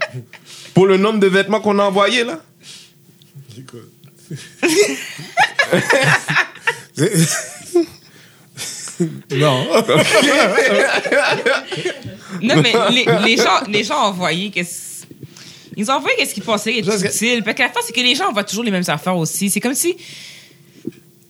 Pour le nombre de vêtements qu'on a envoyés là? Non. Non, mais les, les gens, les gens ont envoyé qu'est-ce- Ils ont envoyé qu'est-ce qu'ils pensaient être Parce que- utile. Parce que la fin, c'est que les gens envoient toujours les mêmes affaires aussi. C'est comme si.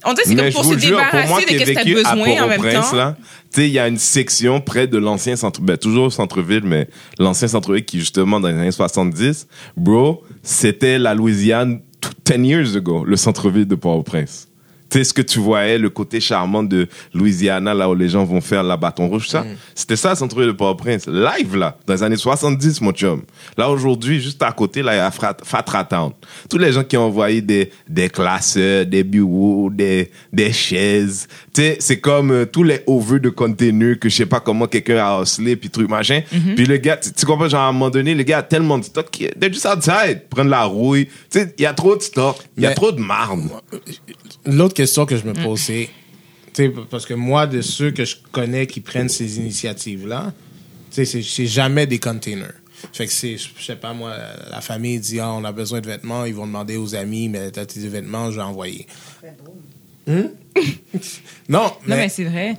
On dirait que c'est comme pour se jure, pour moi débarrasser de ai ce que t'as besoin en même temps. là, tu sais, il y a une section près de l'ancien centre, ben, toujours au centre-ville, mais l'ancien centre-ville qui, justement, dans les années 70, bro, c'était la Louisiane t- 10 years ago, le centre-ville de Port-au-Prince. Sais, ce que tu voyais, le côté charmant de Louisiana, là où les gens vont faire la bâton rouge, ça, c'était ça, le centre-ville de Port-au-Prince. Live, là, dans les années 70, mon chum. Là, aujourd'hui, juste à côté, là, il y a Fatra Town. Tous les gens qui ont envoyé des, des classeurs, des bureaux, des, des chaises. Tu sais, c'est comme euh, tous les overs de contenus que je sais pas comment quelqu'un a hustlé, puis truc machin. Puis le gars, tu comprends, genre, à un moment donné, le gars a tellement de stock, qu'il- they're just outside, prendre la rouille. Tu sais, il y a trop de stock, il y a Mais- trop de marde. L'autre question que je me pose, c'est, tu sais, parce que moi, de ceux que je connais qui prennent ces initiatives-là, tu sais, c'est- jamais des containers. Fait que c'est, je sais pas moi, la famille dit, ah, on a besoin de vêtements, ils vont demander aux amis, mais t'as tes vêtements, je vais envoyer. Hmm? non, Non, mais, mais c'est vrai.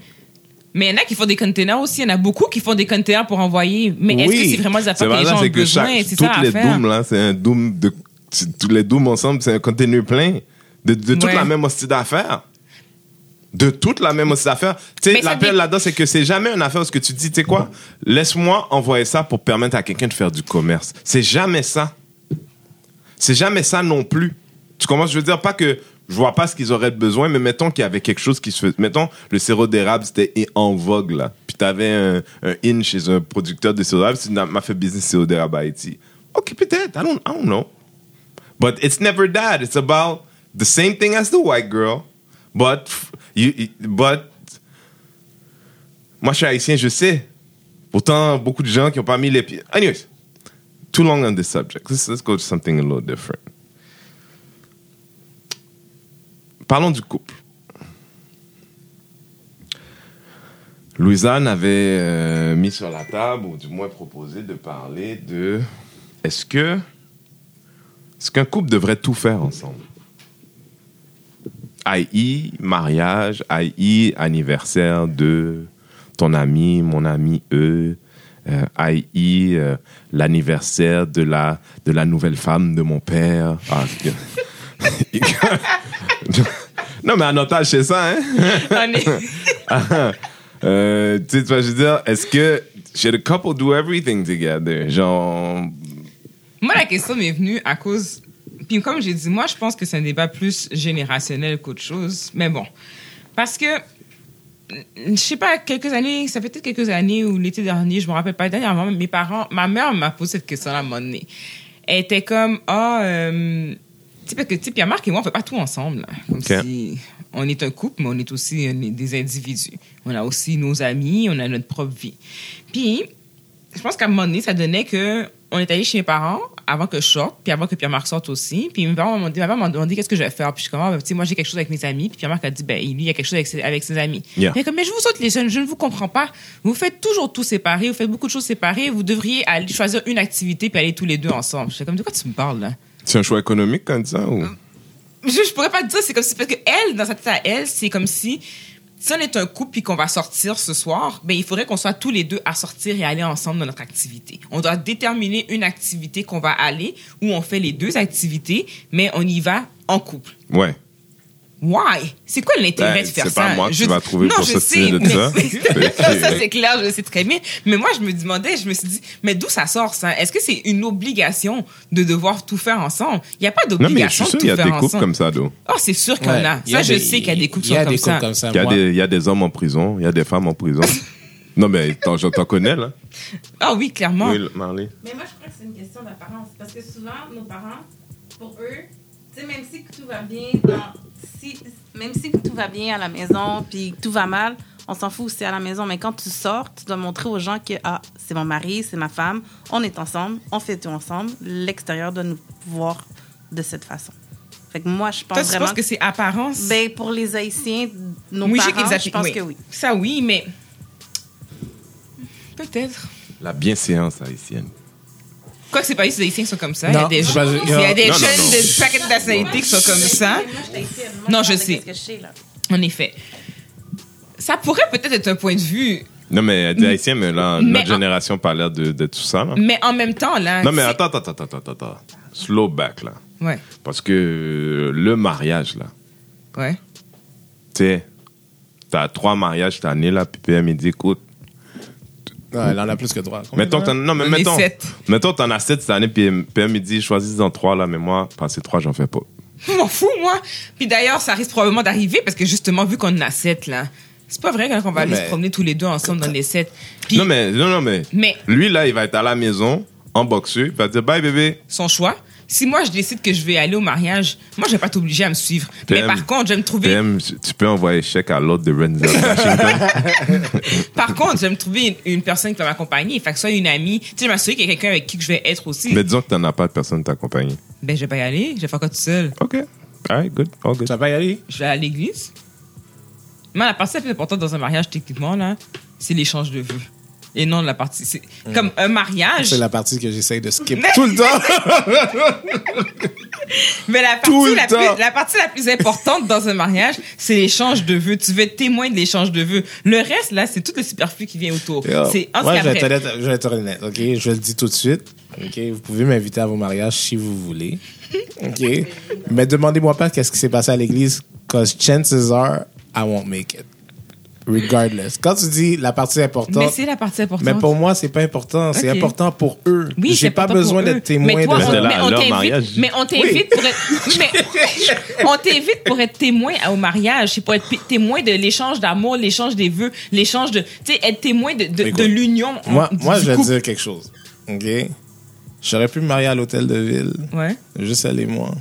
Mais il y en a qui font des containers aussi. Il y en a beaucoup qui font des containers pour envoyer. Mais est-ce Oui. que c'est vraiment des affaires que les gens ont besoin? chaque, C'est toutes ça les dooms, là, c'est un doom de, tous les dooms ensemble, c'est un contenu plein de, de toute Ouais. la même hostie d'affaires. De toute la même hostie d'affaires. Tu sais, l'appel dé- là-dedans, c'est que c'est jamais une affaire où ce que tu dis, tu sais quoi, laisse-moi envoyer ça pour permettre à quelqu'un de faire du commerce. C'est jamais ça. C'est jamais ça non plus. Tu commences, je veux dire, pas que je vois pas ce qu'ils auraient besoin, mais mettons qu'il y avait quelque chose qui se fait. Mettons, le sirop d'érable, c'était en vogue, là. Puis t'avais un, un in chez un producteur de sirop d'érable, tu m'a fait business sirop d'érable à Haïti. Ok, peut-être, I don't, I don't know. But it's never that. It's about the same thing as the white girl. But, you, but, moi, je suis haïtien, je sais. Pourtant, beaucoup de gens qui n'ont pas mis les pieds. Anyways, too long on this subject. Let's, let's go to something a little different. Parlons du couple. Louisanne avait euh, mis sur la table, ou du moins proposé de parler de est-ce que est-ce qu'un couple devrait tout faire ensemble? I.I. mariage, I.I. anniversaire de ton ami, mon ami, eux, euh, I.I. euh, l'anniversaire de la, de la nouvelle femme de mon père. Ah, non, mais âge, c'est ça, hein? Euh, tu sais, tu vois, je veux dire, est-ce que should a couple do everything together? Genre, Moi, la question m'est venue à cause. Puis comme j'ai dit, moi, je pense que c'est un débat plus générationnel qu'autre chose. Mais bon, parce que je sais pas, quelques années, ça fait peut-être quelques années ou l'été dernier, je me rappelle pas, dernièrement, mes parents, ma mère m'a posé cette question à un moment donné. Elle était comme, ah, euh, tu sais, parce que, tu sais, Pierre-Marc et moi, on fait pas tout ensemble, là. Comme Ok. si on est un couple, mais on est aussi des individus. On a aussi nos amis, on a notre propre vie. Puis, je pense qu'à un moment donné, ça donnait que on est allé chez mes parents avant que je sorte, puis avant que Pierre-Marc sorte aussi. Puis mes parents m'ont demandé, ma mère m'a demandé qu'est-ce que je vais faire. Puis je suis comme, Ah, ben, tu sais, moi j'ai quelque chose avec mes amis. Puis Pierre-Marc a dit, ben, lui, il y a quelque chose avec ses, avec ses amis. Yeah. Mais comme, mais je vous autres, les jeunes, je ne vous comprends pas. Vous faites toujours tout séparé, vous faites beaucoup de choses séparées. Vous devriez aller choisir une activité puis aller tous les deux ensemble. Je suis comme, de quoi tu me parles, là? C'est un choix économique quand ça ou? Je, je pourrais pas te dire, c'est comme si, parce que elle, dans sa tête à elle, c'est comme si, si on est un couple puis qu'on va sortir ce soir, ben, il faudrait qu'on soit tous les deux à sortir et aller ensemble dans notre activité. On doit déterminer une activité qu'on va aller, où on fait les deux activités, mais on y va en couple. Ouais. Why? C'est quoi l'intérêt Ben, de faire c'est ça? pas moi que Je- tu vas trouver non, pour je sais, de mais- ça. ça, c'est clair, je le sais très bien. Mais moi, je me demandais, je me suis dit, mais d'où ça sort, ça? Est-ce que c'est une obligation de devoir tout faire ensemble? Il n'y a pas Non, mais je d'obligation suis de sûr, il y tout a faire des couples ensemble. comme ça, d'eau. Oh, c'est sûr qu'il y en a. y Ça, je des- sais qu'il y a des couples y a qui des comme couples ça. comme ça. Il y, a des, il y a des hommes en prison, il y a des femmes en prison. non, mais t'en, je t'en connais, là. Ah oui, clairement. Oui, Marley. Mais moi, je crois que c'est une question d'apparence. Parce que souvent, nos parents, pour eux, sais, même si tout va bien, dans, si, même si tout va bien à la maison, puis tout va mal, on s'en fout aussi à la maison. Mais quand tu sors, tu dois montrer aux gens que ah, c'est mon mari, c'est ma femme, on est ensemble, on fait tout ensemble. L'extérieur doit nous voir de cette façon. Fait que moi, je pense Toi, tu vraiment penses que c'est apparence? Ben, pour les Haïtiens, nos oui, parents, je pense oui. que oui. Ça, oui, mais. Peut-être. La bienséance haïtienne. Quoi que c'est pas les Haïtiens qui sont comme ça. Il y a Non, des, c'est pas- il y a des Non, non, jeunes non. de paquets de nationalités qui sont comme ça. Moi, je suis haïtienne. Moi, Non, je sais. En effet. Ça pourrait peut-être être un point de vue, Non, mais elle dit haïtien, mais là, Mais notre en- génération pas l'air de, de tout ça, là. mais en même temps, là. Non, mais attends, attends, attends, attends, attends. Slow back, là. Ouais, Parce que le mariage, là, ouais. tu sais, t'as trois mariages cette année, là, puis PM, il dit, écoute, Ouais, elle en a plus que trois. Combien mettons que t'en, non, mais On est mettons, sept. mettons, t'en as sept cette année, puis PM, il dit, choisis-en trois, là, mais moi, passer trois, j'en fais pas. Je m'en fous, moi. Puis d'ailleurs, ça risque probablement d'arriver parce que justement, vu qu'on en a sept, là, c'est pas vrai qu'on va aller mais- se promener tous les deux ensemble dans les sept. Puis, Non, mais, non, non, mais, mais lui, là, il va être à la maison, en boxeur, il va dire, bye, bébé. son choix. Si moi, je décide que je vais aller au mariage, moi, je vais pas t'obliger à me suivre. Mais par contre, je vais me trouver, PM, tu peux envoyer chèque à l'autre de Renzel Washington. par contre, je vais me trouver une, une personne qui va m'accompagner. Fait que soit une amie. Tu sais, je vais m'assurer qu'il y a quelqu'un avec qui que je vais être aussi. mais disons que t'en as pas de personne t'accompagner. Ben, je vais pas y aller. Je vais faire quoi tout seul? OK. All right, good. All good. Tu vas pas y aller? Je vais à l'église. Mais la partie la plus importante dans un mariage, techniquement, là, c'est l'échange de vues. Et non la partie. C'est comme un mariage. C'est la partie que j'essaye de skip Mais- tout le temps. Mais la partie la, plus, la partie la plus importante dans un mariage, c'est l'échange de vœux. Tu veux être témoin de l'échange de vœux. Le reste, là, c'est tout le superflu qui vient autour. C'est Moi, je vais, être honnête, OK? Je le dis tout de suite. OK? Vous pouvez m'inviter à vos mariages si vous voulez. OK? Mais demandez-moi pas qu'est-ce qui s'est passé à l'église, because chances are, I won't make it. Regardless. Quand tu dis la partie Mais importante, c'est la partie importante. mais pour moi, c'est pas important. C'est important pour eux. Oui, J'ai c'est pas important besoin pour eux. d'être témoin mais toi, de on, là, mais on leur t'invite, mariage. mais on t'invite pour être, mais on t'invite pour être témoin au mariage, c'est pour être témoin de l'échange d'amour, l'échange des vœux, l'échange de, tu sais, être témoin de, de, de l'union. Moi, du- moi du je vais te dire quelque chose. OK? J'aurais pu me marier à l'hôtel de ville. Ouais. Juste elle et moi.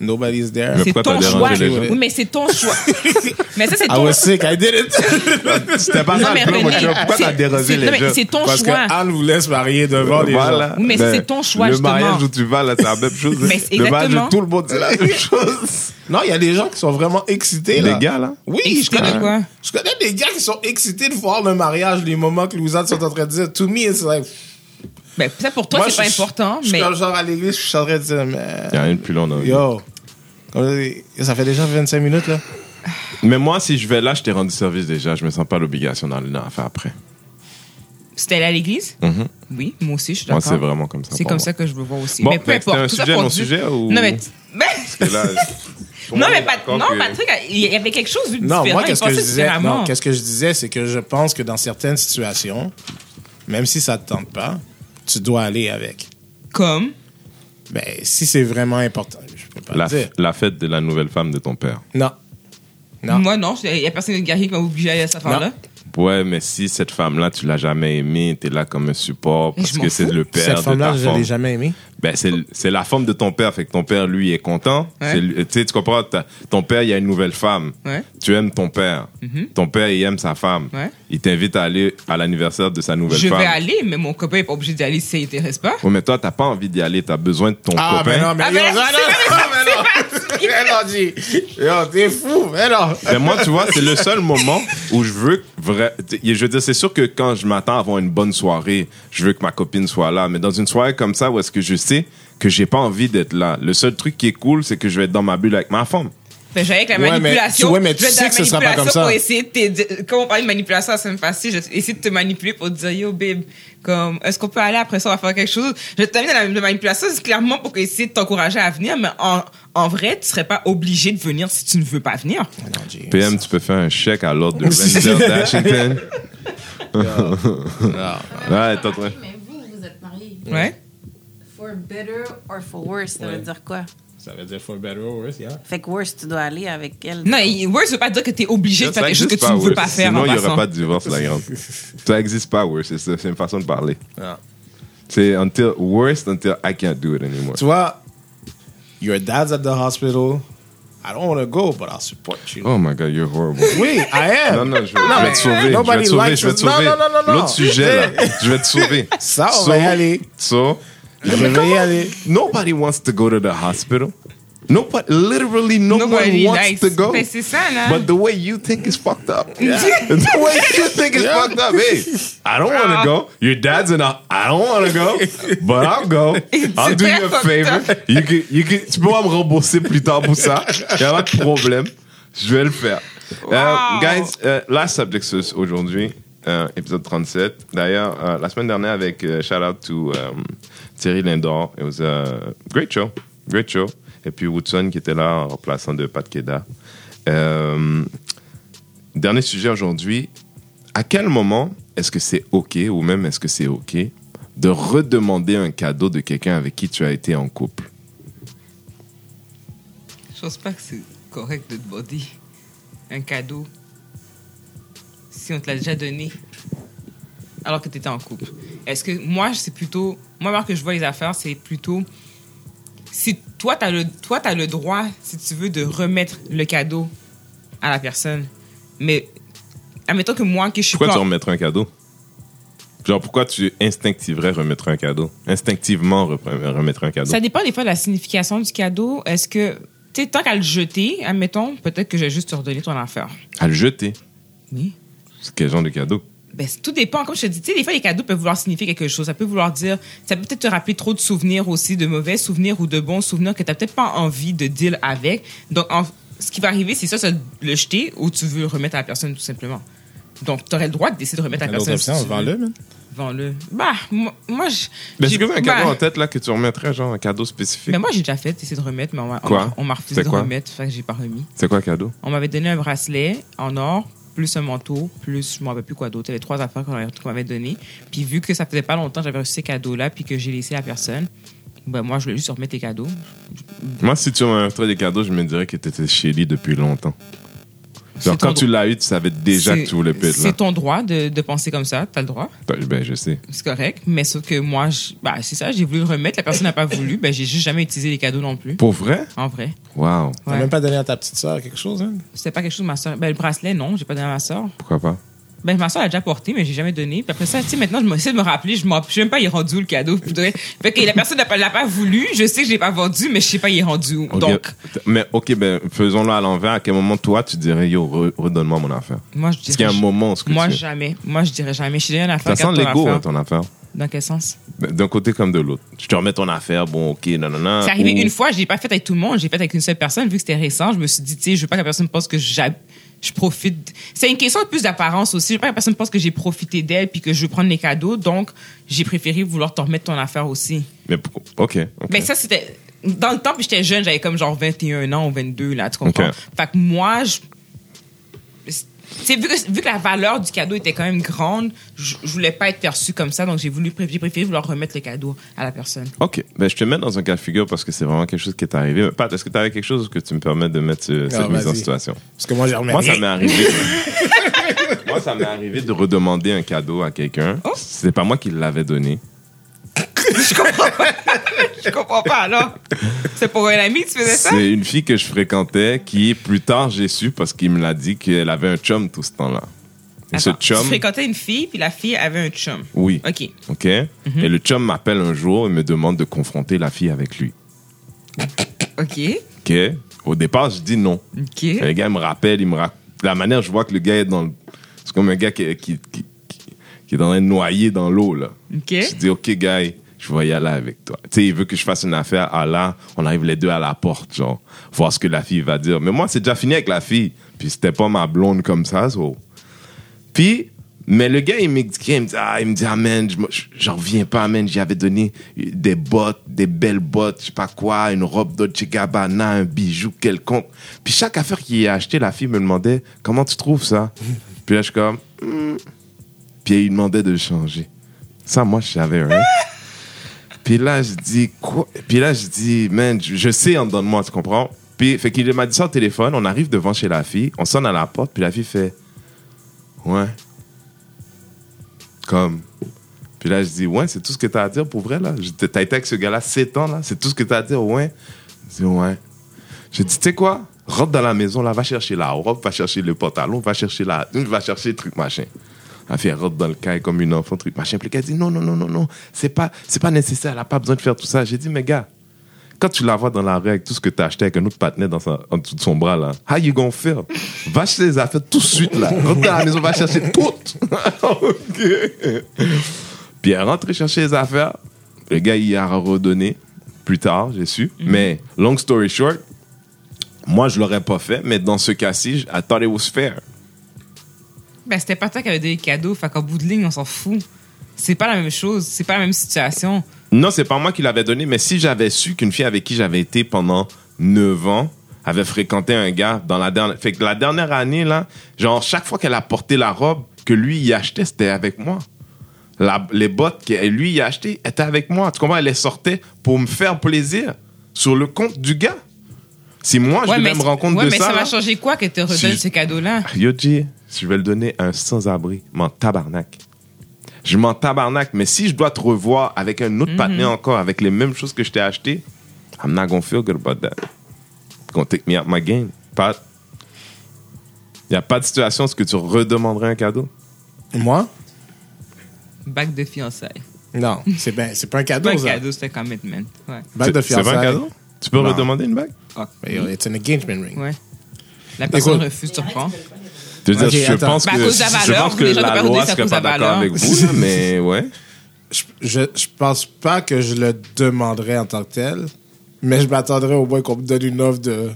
Nobody's there. Mais C'est ton choix. Oui, mais c'est ton choix. mais ça, c'est I ton was sick, I did it. C'était pas ça le plan, mon chum. Pourquoi c'est- t'as dérosé les gens? c'est ton Parce que choix. Anne voulait se marier devant les gens. Oui, mais c'est ton choix, Le justement. mariage où tu vas, là, c'est la même chose. Mais le mariage où tout le monde, c'est la même chose. Non, il y a des gens qui sont vraiment excités. Là. Les gars, là? Oui, je connais, quoi? je connais des gars qui sont excités de voir le mariage, les moments que Louisane sont en train de dire. To me, it's like. Ben, ça, pour toi, Moi, c'est pas je- important, Je suis mais comme genre à l'église, je suis en train de dire, mais. Il y a rien de plus long, non. Yo. Comme Ça fait déjà 25 minutes, là. Mais moi, si je vais là, je t'ai rendu service déjà. Je me sens pas l'obligation d'aller dans l'affaire après. c'était allé à l'église? Mhm. Oui, moi aussi, je suis Moi, d'accord. c'est vraiment comme ça. C'est pour comme moi. ça que je le vois aussi. Bon, mais peu fait que importe. c'était un tout ça sujet, pour mon dire- sujet, ou- Non, mais. Et là, non, mais pas, D'accord non, que- Patrick, il y avait quelque chose de Non, différent. moi, il qu'est-ce que je disais? Non, qu'est-ce que je disais, c'est que je pense que dans certaines situations, même si ça te tente pas, tu dois aller avec. Comme? Ben, si c'est vraiment important, je peux pas La, le dire. la fête de la nouvelle femme de ton père. Non. Non. Moi, non. Il y a personne de guerrier qui m'a obligé à aller à cette affaire-là. Ouais, mais si cette femme-là, tu l'as jamais aimée, t'es là comme un support parce je que c'est le père Cette de femme-là, ta je femme. l'ai jamais aimée. Ben, c'est, c'est la femme de ton père, fait que ton père, lui, est content. Ouais. C'est lui- Tu sais, tu comprends? Ton père, il y a une nouvelle femme. Ouais. Tu aimes ton père. Ton père, il aime sa femme. Ouais. Il t'invite à aller à l'anniversaire de sa nouvelle Je femme. vais aller, mais mon copain n'est pas obligé d'y aller si ça l'intéresse pas? Ouais, mais toi, t'as pas envie d'y aller, t'as besoin de ton Ah, copain. mais non, mais, Ah, mais non, non, non, mais non. Mais non, dis. Yo, t'es fou, mais non. Ben, moi, tu vois, c'est le seul moment où je veux vrai. Je veux dire, c'est sûr que quand je m'attends à avoir une bonne soirée, je veux que ma copine soit là. Mais dans une soirée comme ça, où est-ce que je sais que j'ai pas envie d'être là, le seul truc qui est cool, c'est que je vais être dans ma bulle avec ma femme. Ben, j'allais avec la Ouais, mais- manipulation. ouais, mais tu Je vais sais que ce sera pas manipulation comme ça. Pour essayer de Comme on parlait de manipulation la semaine passée, je vais essayer de te manipuler pour te dire, yo, babe, comme, est-ce qu'on peut aller après ça, on va faire quelque chose? Je vais t'amener dans la la manipulation, c'est clairement pour essayer de t'encourager à venir, mais en, en vrai, tu serais pas obligé de venir si tu ne veux pas venir. Non, James. PM, tu peux faire un chèque à l'ordre de Renzel Washington. Ouais, t'es en train- Mais vous, vous êtes mariés. Ouais. For better or for worse, ça Ouais. veut dire quoi? Ça veut dire for better or worse, yeah. Fait que worse, tu dois aller avec elle. Non, il- worse veut pas dire que t'es obligé de Ça faire quelque chose que tu ne veux worse. pas faire Sinon, il n'y aurait passant. pas de divorce, la grande. Ça existe pas, worse. C'est une façon de parler. Ah. C'est until worst until I can't do it anymore. Tu vois, your dad's at the hospital. I don't want to go, but I'll support you. Oh my god, you're horrible. Oui, I am. Non, non, je vais, je vais te sauver. Je vais nobody te sauver. likes Je vais te. Non, sauver. non, non, non, non. L'autre sujet, là. Je vais te sauver. Ça, on So- va y aller. So, Je vais y aller. nobody wants to go to the hospital. Nobody, literally, no Nobody one wants likes. to go. Ben, c'est ça, là. But the way you think is fucked up. the way you think is Yeah. fucked up. Hey, I don't want to go. Your dad's in a. I don't want to go, but I'll go. I'll do you a favor. You can, you can, tu pourras me rembourser plus tard pour ça. Il a pas de problème. Je vais le faire. Euh, guys, euh, last subject sus- aujourd'hui, euh, épisode 37. D'ailleurs, euh, la semaine dernière avec euh, shout out to um, Thierry Lindor. It was a great show. Great show. Et puis Woodson qui était là en remplaçant de Pat Keda. Euh, dernier sujet aujourd'hui. À quel moment est-ce que c'est OK ou même est-ce que c'est OK de redemander un cadeau de quelqu'un avec qui tu as été en couple? Je pense pas que c'est correct de demander un cadeau si on te l'a déjà donné alors que tu étais en couple. Est-ce que moi, c'est plutôt. Moi, alors que je vois les affaires, c'est plutôt. Si toi, tu as, le, toi, t'as le droit, si tu veux, de remettre le cadeau à la personne. Mais, admettons que moi, que je suis Pourquoi tu en- remettrais un cadeau? Genre, pourquoi tu instinctiverais remettre un cadeau? Instinctivement remettre un cadeau. Ça dépend des fois de la signification du cadeau. Est-ce que, tu sais, tant qu'à le jeter, admettons, peut-être que je vais juste te redonner ton affaire. À le jeter? Oui. C'est quel genre de cadeau? Ben, tout dépend. Comme je te dis, tu sais, des fois, les cadeaux peuvent vouloir signifier quelque chose. Ça peut vouloir dire, ça peut peut-être te rappeler trop de souvenirs aussi, de mauvais souvenirs ou de bons souvenirs que tu n'as peut-être pas envie de deal avec. Donc, en- ce qui va arriver, c'est ça, c'est le jeter ou tu veux le remettre à la personne, tout simplement. Donc, tu aurais le droit de décider de remettre à la personne. si vends-le, man. Vends-le. Bah, moi, moi je. Mais est-ce j'ai- que tu as un bah, cadeau en tête là que tu remettrais, genre un cadeau spécifique? Mais moi, j'ai déjà fait, essayer de remettre, mais on m'a- refusé C'est de quoi? remettre, fait que j'ai pas remis. C'est quoi cadeau? On m'avait donné un bracelet en or, plus un manteau, plus je me rappelle plus quoi d'autre. Avait trois affaires qu'on avait- qu'on m'avait données. Puis vu que ça faisait pas longtemps j'avais reçu ces cadeaux-là, puis que j'ai laissé la personne, ben moi, je voulais juste remettre les cadeaux. Moi, si tu m'offrais des cadeaux, je me dirais que tu étais chez lui depuis longtemps. Genre, quand tu l'as eu, tu savais déjà que tu voulais pas être là. C'est ton droit de, de penser comme ça, tu as le droit, Ben, je sais. c'est correct. Mais sauf que moi, je- ben, c'est ça, j'ai voulu le remettre, la personne n'a pas voulu, ben j'ai juste jamais utilisé les cadeaux non plus, Pour vrai? en vrai. Wow. T'as Ouais. même pas donné à ta petite soeur quelque chose, hein? C'était pas quelque chose de ma soeur. Ben, le bracelet, non, j'ai pas donné à ma soeur. Pourquoi pas? Ben, ma soeur l'a déjà porté, mais j'ai jamais donné. Puis après ça, tu sais, maintenant, je m'essaie de me rappeler, je ne sais même pas, il est rendu où le cadeau. Puis, Fait que la personne n'a pas, l'a pas voulu, je sais que je l'ai pas vendu, mais je sais pas, il est rendu où. Donc, Mais ok, ben faisons-le à l'envers. À quel moment toi tu dirais yo re- redonne-moi mon affaire? Moi, je Est-ce qu'il y a un dirais. moment où ce que Moi, tu jamais. Moi, je dirais jamais. Je te donne une ça affaire. sent garde ton l'ego hein, ton affaire. Dans quel sens? D'un côté comme de l'autre. Je te remets ton affaire, bon ok, non non non. C'est arrivé ou- une fois, je l'ai pas fait avec tout le monde, j'ai fait avec une seule personne, vu que c'était récent, je me suis dit, tu sais, je veux pas que la personne pense que j'ab- je profite. C'est une question de plus d'apparence aussi. Je veux pas que la personne pense que j'ai profité d'elle puis que je veux prendre les cadeaux, donc j'ai préféré vouloir te remettre ton affaire aussi. Mais pourquoi- ok. Ben ça, c'était... Dans le temps, puis j'étais jeune, j'avais comme genre 21 ans ou 22, là, tu comprends? Fait que moi, je... c'est vu que, vu que la valeur du cadeau était quand même grande, je, je voulais pas être perçu comme ça, donc j'ai voulu j'ai préféré vouloir remettre le cadeau à la personne. OK. Ben, je te mets dans un cas de figure parce que c'est vraiment quelque chose qui est arrivé. Pat, est-ce que tu avais quelque chose que tu me permets de mettre euh, cette mise en situation? Parce que moi, j'ai remis Moi, ça m'est arrivé. moi, ça m'est arrivé de redemander un cadeau à quelqu'un. Oh. C'est pas moi qui l'avais donné. Je comprends pas. je comprends pas, alors. C'est pour un ami que tu faisais ça? C'est une fille que je fréquentais qui, plus tard, j'ai su parce qu'il me l'a dit qu'elle avait un chum tout ce temps-là. Et ce chum, Tu fréquentais une fille, puis la fille avait un chum. oui. OK. OK? Et le chum m'appelle un jour et me demande de confronter la fille avec lui. OK. OK? Au départ, je dis non. OK. Le gars il me rappelle, il me rac- La manière, je vois que le gars est dans le... C'est comme un gars qui, qui, qui, qui- qui est en train de noyer dans l'eau, là. OK. Je dis, OK, gars, je vais y aller avec toi. Tu sais, il veut que je fasse une affaire à là, on arrive les deux à la porte, genre, voir ce que la fille va dire. Mais moi, c'est déjà fini avec la fille. Puis c'était pas ma blonde comme ça, so. Puis, mais le gars, il me dit, il me dit, ah, il me dit, ah, man, j'en reviens pas, man. J'y avais donné des bottes, des belles bottes, je sais pas quoi, une robe Dolce Gabbana, un bijou quelconque. Puis chaque affaire qu'il a acheté, la fille me demandait, comment tu trouves ça? Puis là, je suis comme, Hmm. Puis il demandait de changer. Ça, moi, je savais, right? Puis là, je dis, je man, je, sais en dedans de moi, tu comprends? Puis, fait qu'il m'a dit ça au téléphone, on arrive devant chez la fille, on sonne à la porte, puis la fille fait, ouais. Comme. Puis là, je dis, ouais, c'est tout ce que t'as à dire pour vrai, là? T'as été avec ce gars-là 7 ans, là? C'est tout ce que t'as à dire, ouais? Je dis, ouais. Je dis, tu sais quoi? Rentre dans la maison, là, va chercher la robe, va chercher le pantalon, va chercher la. va chercher le truc, machin. Elle rentre dans le caille comme une enfant, truc, machin. Puis le gars dit, non, non, non, non, non, c'est pas, c'est pas nécessaire, elle a pas besoin de faire tout ça. J'ai dit, mais gars, quand tu la vois dans la rue avec tout ce que tu as acheté avec un autre partenaire dans sa, en dessous de son bras, là, how you gonna feel? Va chercher les affaires tout de suite, là. Rentre dans la maison, va chercher tout. OK. Puis elle rentre chercher les affaires. Le gars, il a redonné. Plus tard, j'ai su. Mais, long story short, moi, je l'aurais pas fait, mais dans ce cas-ci, I thought it was fair. Ben, c'était pas toi qui avait des cadeaux. Fait qu'au bout de ligne, on s'en fout. C'est pas la même chose. C'est pas la même situation. Non, c'est pas moi qui l'avais donné, mais si j'avais su qu'une fille avec qui j'avais été pendant 9 ans avait fréquenté un gars dans la dernière... Fait que la dernière année, là, genre, chaque fois qu'elle a porté la robe que lui, il achetait, c'était avec moi. La- les bottes que lui, il a acheté étaient avec moi. Tu comprends? Elle les sortait pour me faire plaisir sur le compte du gars. Si moi, je devais me rendre compte ouais, de mais ça... ça va changer quoi que tu redonnes Si- ce cadeau-là? Yoji, je vais le donner à un sans-abri. M'en tabarnak. Je m'en tabarnak. Mais si je dois te revoir avec un autre partenaire encore, avec les mêmes choses que je t'ai acheté, I'm not gonna feel good about that. Gonna take me out my game. Pas. Il n'y a pas de situation où est-ce que tu redemanderais un cadeau? Moi? Bac de fiançailles. Non, c'est ben, c'est pas un C'est cadeau, pas un cadeau, c'est un commitment. Ouais. Bague de C'est- C'est pas un fiançailles. cadeau? Tu peux Non. redemander une bague? Mais yo, it's an engagement ring. ouais. La personne Écoute. refuse, tu reprends. Je veux dire, Ok, je attends. pense à que, je valeur, pense que la loi serait pas d'accord avec vous, là, mais ouais. Je, je, je pense pas que je le demanderais en tant que tel, mais je m'attendrais au moins qu'on me donne une offre de.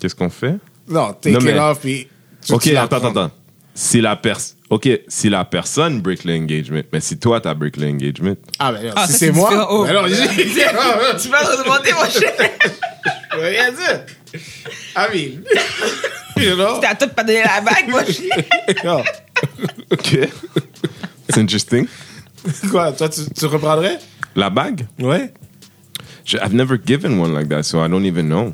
Qu'est-ce qu'on fait? Non, take Non, it mais- off, puis. tu- Ok, attends, attends, attends. Si la personne, ok, si la personne break l'engagement, mais si toi t'as break l'engagement, Ah, ben, Ah, si c'est moi. Oh. Ben non, j'ai- tu vas redemander, mon cher. Je peux rien dire. I mean. You know? T'as tout pas donné la cher. Non. ok, c'est interesting. Quoi, toi, tu, tu reprendrais? La bague, Ouais. Je- I've never given one like that, so I don't even know.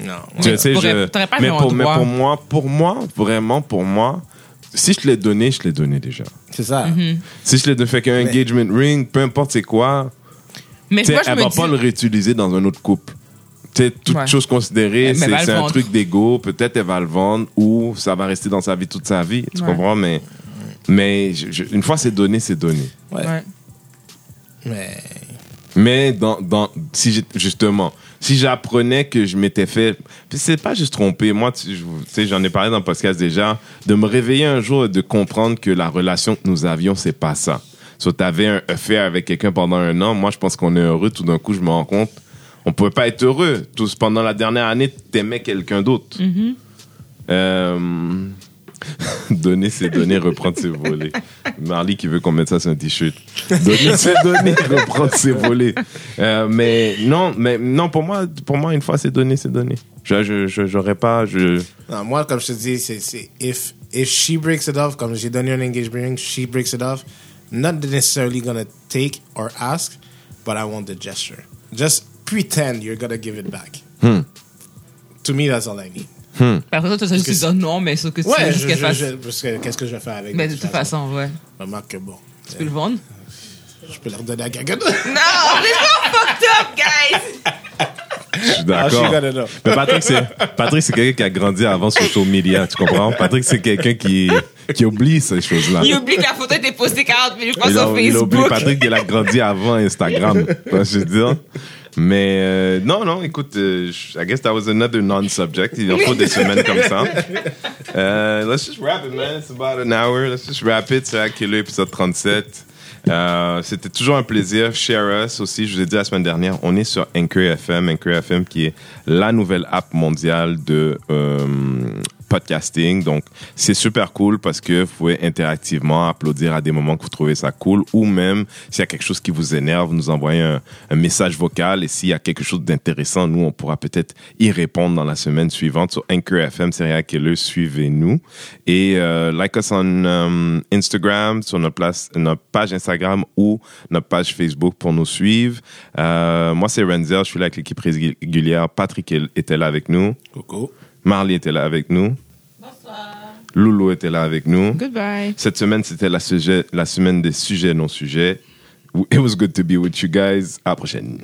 Non. Tu sais, T'aurais- je- t'aurais pas mais, le pour, mais droit. pour moi, pour moi, vraiment pour moi, si je te l'ai donné, je te l'ai donné déjà. C'est ça. Mhm. Si je l'ai donné, fait qu'un Mais- engagement ring, peu importe c'est quoi, Mais tu sais, moi, je elle me va dis... pas le réutiliser dans un autre couple. Tu sais, toute Ouais. chose considérée, Mais c'est un vendre. truc d'ego. Peut-être elle va le vendre ou ça va rester dans sa vie toute sa vie. Tu Ouais. comprends? Mais, mais je- je- une fois c'est donné, c'est donné. Ouais. Mais. Mais dans, dans, si justement, si j'apprenais que je m'étais fait, c'est pas juste trompé. Moi, tu je- tu sais, j'en ai parlé dans le podcast déjà, de me réveiller un jour et de comprendre que la relation que nous avions, c'est pas ça. So, t'avais un affaire avec quelqu'un pendant un an. Moi, je pense qu'on est heureux. Tout d'un coup, je me rends compte, on pouvait pas être heureux. Tous pendant la dernière année, t'aimais quelqu'un d'autre. Euh, donner, c'est donner, reprendre, c'est voler. Marley qui veut qu'on mette ça sur un t-shirt. Donner, c'est donner, reprendre, c'est voler. Euh, mais non, mais non, pour moi, pour moi, une fois c'est donné, c'est donné. Je, j'aurais pas, je, Non, moi, comme je te dis, c'est c'est if, if she breaks it off, comme j'ai donné un engagement ring, she breaks it off, not necessarily gonna take or ask, but I want the gesture. Just pretend you're gonna give it back. To me, that's all I need. Après ça, tu as juste non, mais sauf que tu veux Ouais, juste je, qu'elle je- fasse. je- parce que qu'est-ce que je vais faire avec Mais de toute façon, ouais. Remarque que bon, Tu peux le vendre? je peux le redonner à quelqu'un. Non, c'est pas fucked up, guys! Je suis Ah, d'accord. know. Mais Patrick, c'est, Patrick, c'est quelqu'un qui a grandi avant social media, tu comprends? Patrick, c'est quelqu'un qui, qui oublie ces choses-là. Il oublie que la photo était postée 40 minutes fois Il sur il a oublié Facebook. Patrick, il a grandi avant Instagram. Ce je veux dire? Mais euh, non, non, écoute, euh, je- I guess that was another non-subject. Il en faut des semaines comme ça. Euh, let's just wrap it, man. It's about an hour. Let's just wrap it. C'est Killer épisode 37. Euh, C'était toujours un plaisir. Share us aussi. Je vous ai dit la semaine dernière, on est sur Anchor FM. Anchor FM qui est la nouvelle app mondiale de euh, podcasting. Donc, c'est super cool parce que vous pouvez interactivement applaudir à des moments que vous trouvez ça cool ou même s'il y a quelque chose qui vous énerve, nous envoyer un, un message vocal et s'il y a quelque chose d'intéressant, nous, on pourra peut-être y répondre dans la semaine suivante sur Anchor FM, Serial Killer, suivez-nous. Et euh, like us on euh, Instagram, sur notre, place, notre page Instagram ou notre page Facebook pour nous suivre. Euh, moi, c'est Renzel, je suis là avec l'équipe régulière. Patrick était là avec nous. Coucou. Marley était là avec nous. Loulou était là avec nous. Goodbye. Cette semaine, c'était la, sujet, la semaine des sujets non-sujets. It was good to be with you guys. À la prochaine.